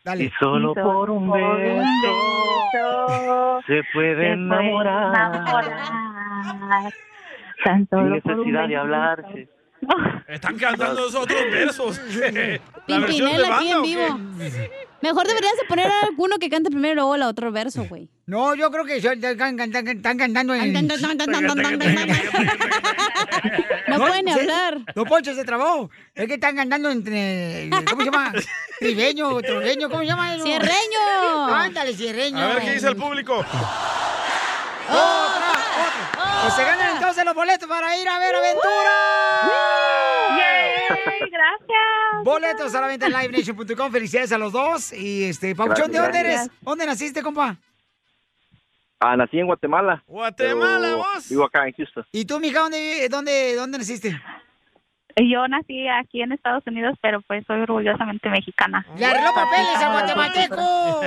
Dale. Y solo por un beso beso se puede se puede enamorar. enamorar. Tan Sin solo por un necesidad de beso. hablarse. Están cantando esos otros versos. La versión de Pimpinela aquí en ¿o vivo. Mejor deberías de poner a alguno que cante primero y luego el otro verso, güey. No, yo creo que están, cantando en... No pueden hablar. No, Poncho se trabó. Es que están cantando entre... ¿Cómo se llama? Tribeño, troveño, ¿cómo se llama eso? ¡Cierreño! Ándale, cierreño. A ver qué dice el público. ¡Otra, otra! Pues se ganan entonces los boletos para ir a ver Aventura. Gracias. Boletos a la venta en livenation.com. Felicidades a los dos. Y este, Pauchón, ¿de dónde eres? ¿Dónde naciste, compa? Ah, nací en Guatemala. Guatemala, vos. Vivo acá en Houston. ¿Y tú, mija, dónde, dónde, dónde naciste? Yo nací aquí en Estados Unidos, pero pues soy orgullosamente mexicana. ¡Le arregló papeles al guatemalteco!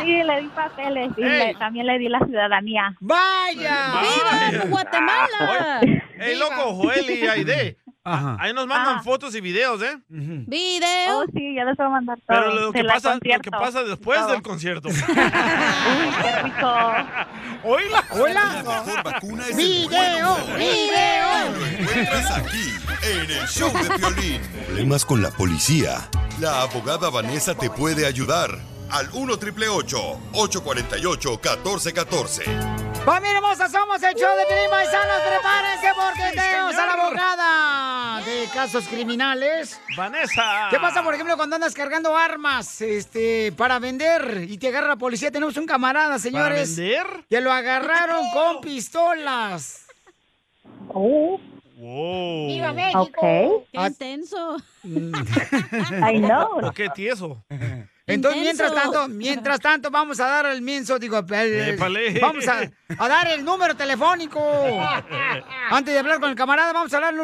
Sí, le di papeles y Ey. le- también le di la ciudadanía. ¡Vaya! Vaya. Guatemala! Ey, loco, Joel y Aide. Ajá. Ahí nos mandan Ah. fotos y videos, ¿eh? Video. Oh, sí, ya les voy a mandar todo. Pero lo que, pasa, lo que pasa después Todo. del concierto. Uy, qué rico. Oíla. La ¡Hola! mejor vacuna es el ¡Video! ¡Video! Lo encuentras aquí, en el show de violín. Problemas con la policía. La abogada Vanessa te puede ayudar. Al 1 848 1414 ¡Familia hermosa! Somos el show de Piolín Paisanos. Prepárense porque tenemos a la abogada de casos criminales. Vanessa. ¿Qué pasa, por ejemplo, cuando andas cargando armas este, para vender y te agarra la policía? Tenemos un camarada, señores. vender? Que lo agarraron con pistolas. Oh, Wow. ¡Viva México! ok. ¡Qué intenso! I know. ¿O qué tieso? Entonces, Intenso. mientras tanto, mientras tanto, vamos a dar el mienzo, digo, el- vamos a, a dar el número telefónico. Antes de hablar con el camarada, vamos a dar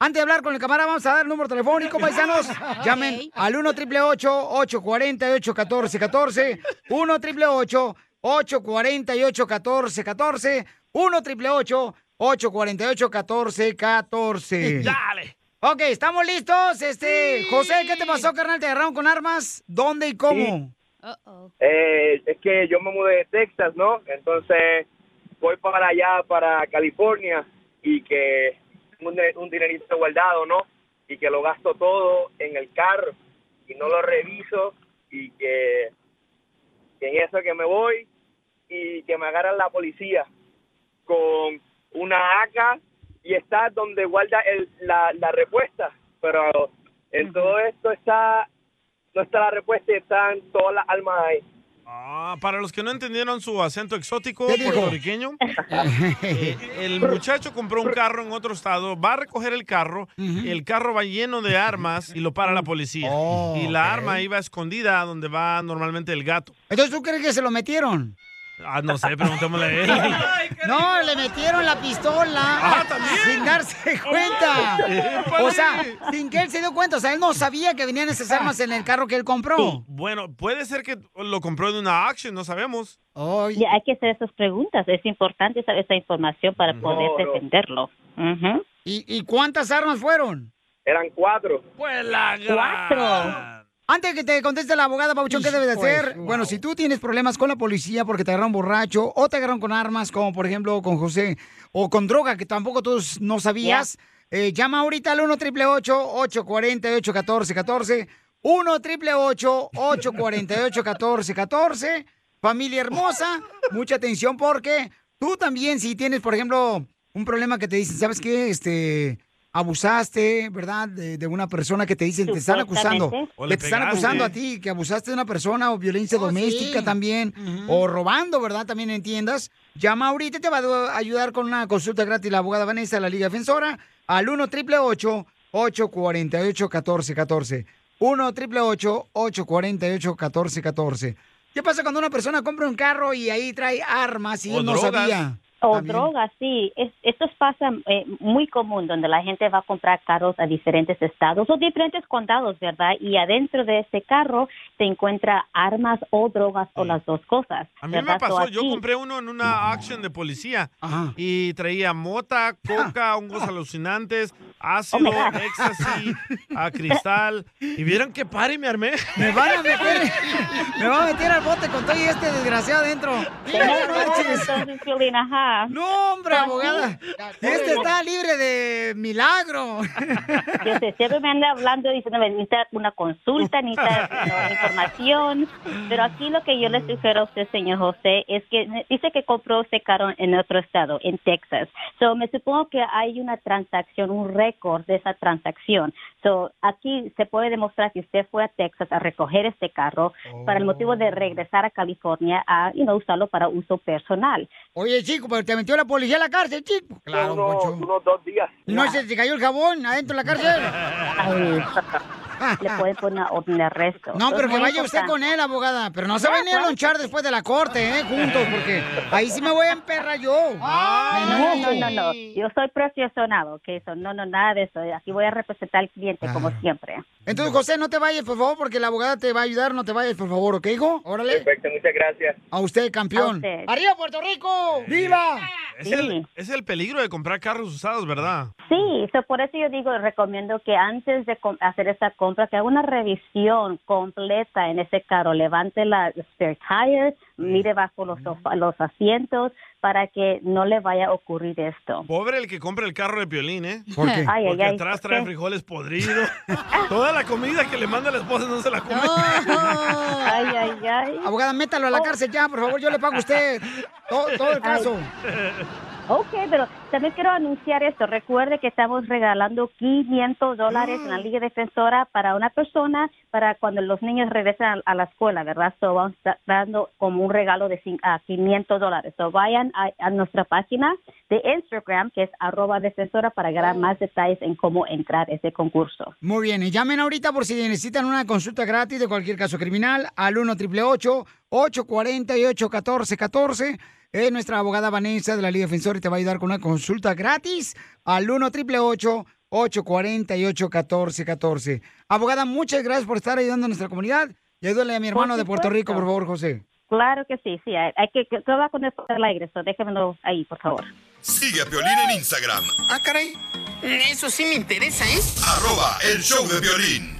antes de hablar con el camarada, vamos a dar el número telefónico, paisanos. Llamen al 1 888 848 1414 1 888 848 1414 1 888 848 1414 Dale. Ok, ¿estamos listos? Este, José, ¿qué te pasó, carnal? ¿Te agarraron con armas? ¿Dónde y cómo? Eh, es que yo me mudé de Texas, ¿no? Entonces voy para allá, para California, y que tengo un, un dinerito guardado, ¿no? Y que lo gasto todo en el carro y no lo reviso y que, que en eso que me voy y que me agarran la policía con una AK y está donde guarda el, la, la respuesta, pero en todo esto está no está la respuesta y están todas las armas ahí. Ah, para los que no entendieron su acento exótico puertorriqueño, eh, el muchacho compró un carro en otro estado, va a recoger el carro, el carro va lleno de armas y lo para la policía. Oh, y la arma iba escondida donde va normalmente el gato. Entonces, ¿tú crees que se lo metieron? Ah, no sé, preguntémosle a él. No, le metieron la pistola Ah, ¿también? sin darse cuenta. Épale. O sea, sin que él se dio cuenta. O sea, él no sabía que venían esas armas en el carro que él compró. Bueno, puede ser que lo compró de una auction, no sabemos. Ay, Ya hay que hacer esas preguntas. Es importante saber esa información para poder No, no. defenderlo. ¿Y, y cuántas armas fueron? Eran cuatro. Pues la Cuatro. Antes que te conteste la abogada, Pauchón, ¿qué debes de hacer? Bueno, si tú tienes problemas con la policía porque te agarraron borracho o te agarraron con armas, como por ejemplo con José, o con droga que tampoco tú no sabías, eh, llama ahorita al 1 888 848 1414 1 888 848 1414 Familia hermosa, mucha atención porque tú también si tienes, por ejemplo, un problema que te dicen, ¿sabes qué? Este, abusaste, ¿verdad? De, de una persona que te dicen, te están acusando. Te están acusando a ti que abusaste de una persona o violencia Oh, doméstica sí. también, o robando, ¿verdad? También en tiendas. Llama ahorita y te va a ayudar con una consulta gratis la abogada Vanessa de la Liga Defensora al 1 888 848 1414 1 888 848 1414 ¿Qué pasa cuando una persona compra un carro y ahí trae armas y O él no drogas. sabía? O También. drogas, sí. Es, esto pasa eh, muy común, donde la gente va a comprar carros a diferentes estados o diferentes condados, ¿verdad? Y adentro de ese carro se encuentra armas o drogas o las dos cosas. A mí me pasó, yo aquí- compré uno en una auction de policía Ajá. y traía mota, coca, hongos alucinantes, ácido, God. éxtasis, a cristal. Y vieron qué pare me armé. Me van a meter, me van a meter al bote con todo y este desgraciado adentro. Tenés No hombre, abogada. Este está libre de milagro. Yo sé, siempre me anda hablando diciendo necesita una consulta, necesita ¿no? información. Pero aquí lo que yo le sugiero a usted, señor José, es que dice que compró este carro en otro estado, en Texas. So, me supongo que hay una transacción, un récord de esa transacción. So, aquí se puede demostrar que usted fue a Texas a recoger este carro para el motivo de regresar a California a you know, usarlo para uso personal. Oye, chico, pero te metió la policía a la cárcel, chico. Claro, Poncho. Unos dos días. ¿No se te cayó el jabón adentro de la cárcel? Le pueden poner una orden de arresto. No, Es pero que vaya usted con él, abogada. Pero no se va a venir a lonchar después de la corte, ¿eh? Juntos, porque ahí sí me voy a emperrar yo. No, no, no, no, no. Yo soy profesional, que eso, no, no, nada de eso. Aquí voy a representar al cliente como siempre. Entonces, José, no te vayas, por favor, porque la abogada te va a ayudar. No te vayas, por favor, ¿ok, hijo? Órale. Perfecto, muchas gracias. A usted, campeón. A usted. ¡Arriba, Puerto Rico! ¡Viva! Es, el, es el peligro de comprar carros usados, ¿verdad? Sí, so por eso yo digo, recomiendo que antes de hacer esta compra, que haga una revisión completa en ese carro, levante la spare tire, mire bajo los, sofa- los asientos para que no le vaya a ocurrir esto. Pobre el que compra el carro de Piolín, ¿eh? ¿Por qué? Ay, Porque ay, atrás ¿por trae qué? frijoles podridos. Toda la comida que le manda la esposa no se la come. Ay, ay, ay. Abogada, métalo a la cárcel ya, por favor, yo le pago a usted todo, todo el caso. Ok, pero también quiero anunciar esto. Recuerde que estamos regalando 500 dólares en la Liga Defensora para una persona para cuando los niños regresen a, a la escuela, ¿verdad? So, vamos dando como un regalo de a 500 dólares. So, vayan a, a nuestra página de Instagram, que es arroba defensora, para ganar más detalles en cómo entrar a ese concurso. Muy bien, y llamen ahorita por si necesitan una consulta gratis de cualquier caso criminal al 1 888 848 1414 Es nuestra abogada Vanessa de la Liga Defensora y te va a ayudar con una consulta gratis al 1 888 848 1414 Abogada, muchas gracias por estar ayudando a nuestra comunidad y ayúdale a mi hermano de Puerto Rico, por favor, José. Claro que sí, sí. Hay, hay que, que va con el aire, so déjenmelo ahí, por favor. Sigue a Piolín en Instagram, Ah, caray. Eso sí me interesa, ¿eh? arroba el show de violín.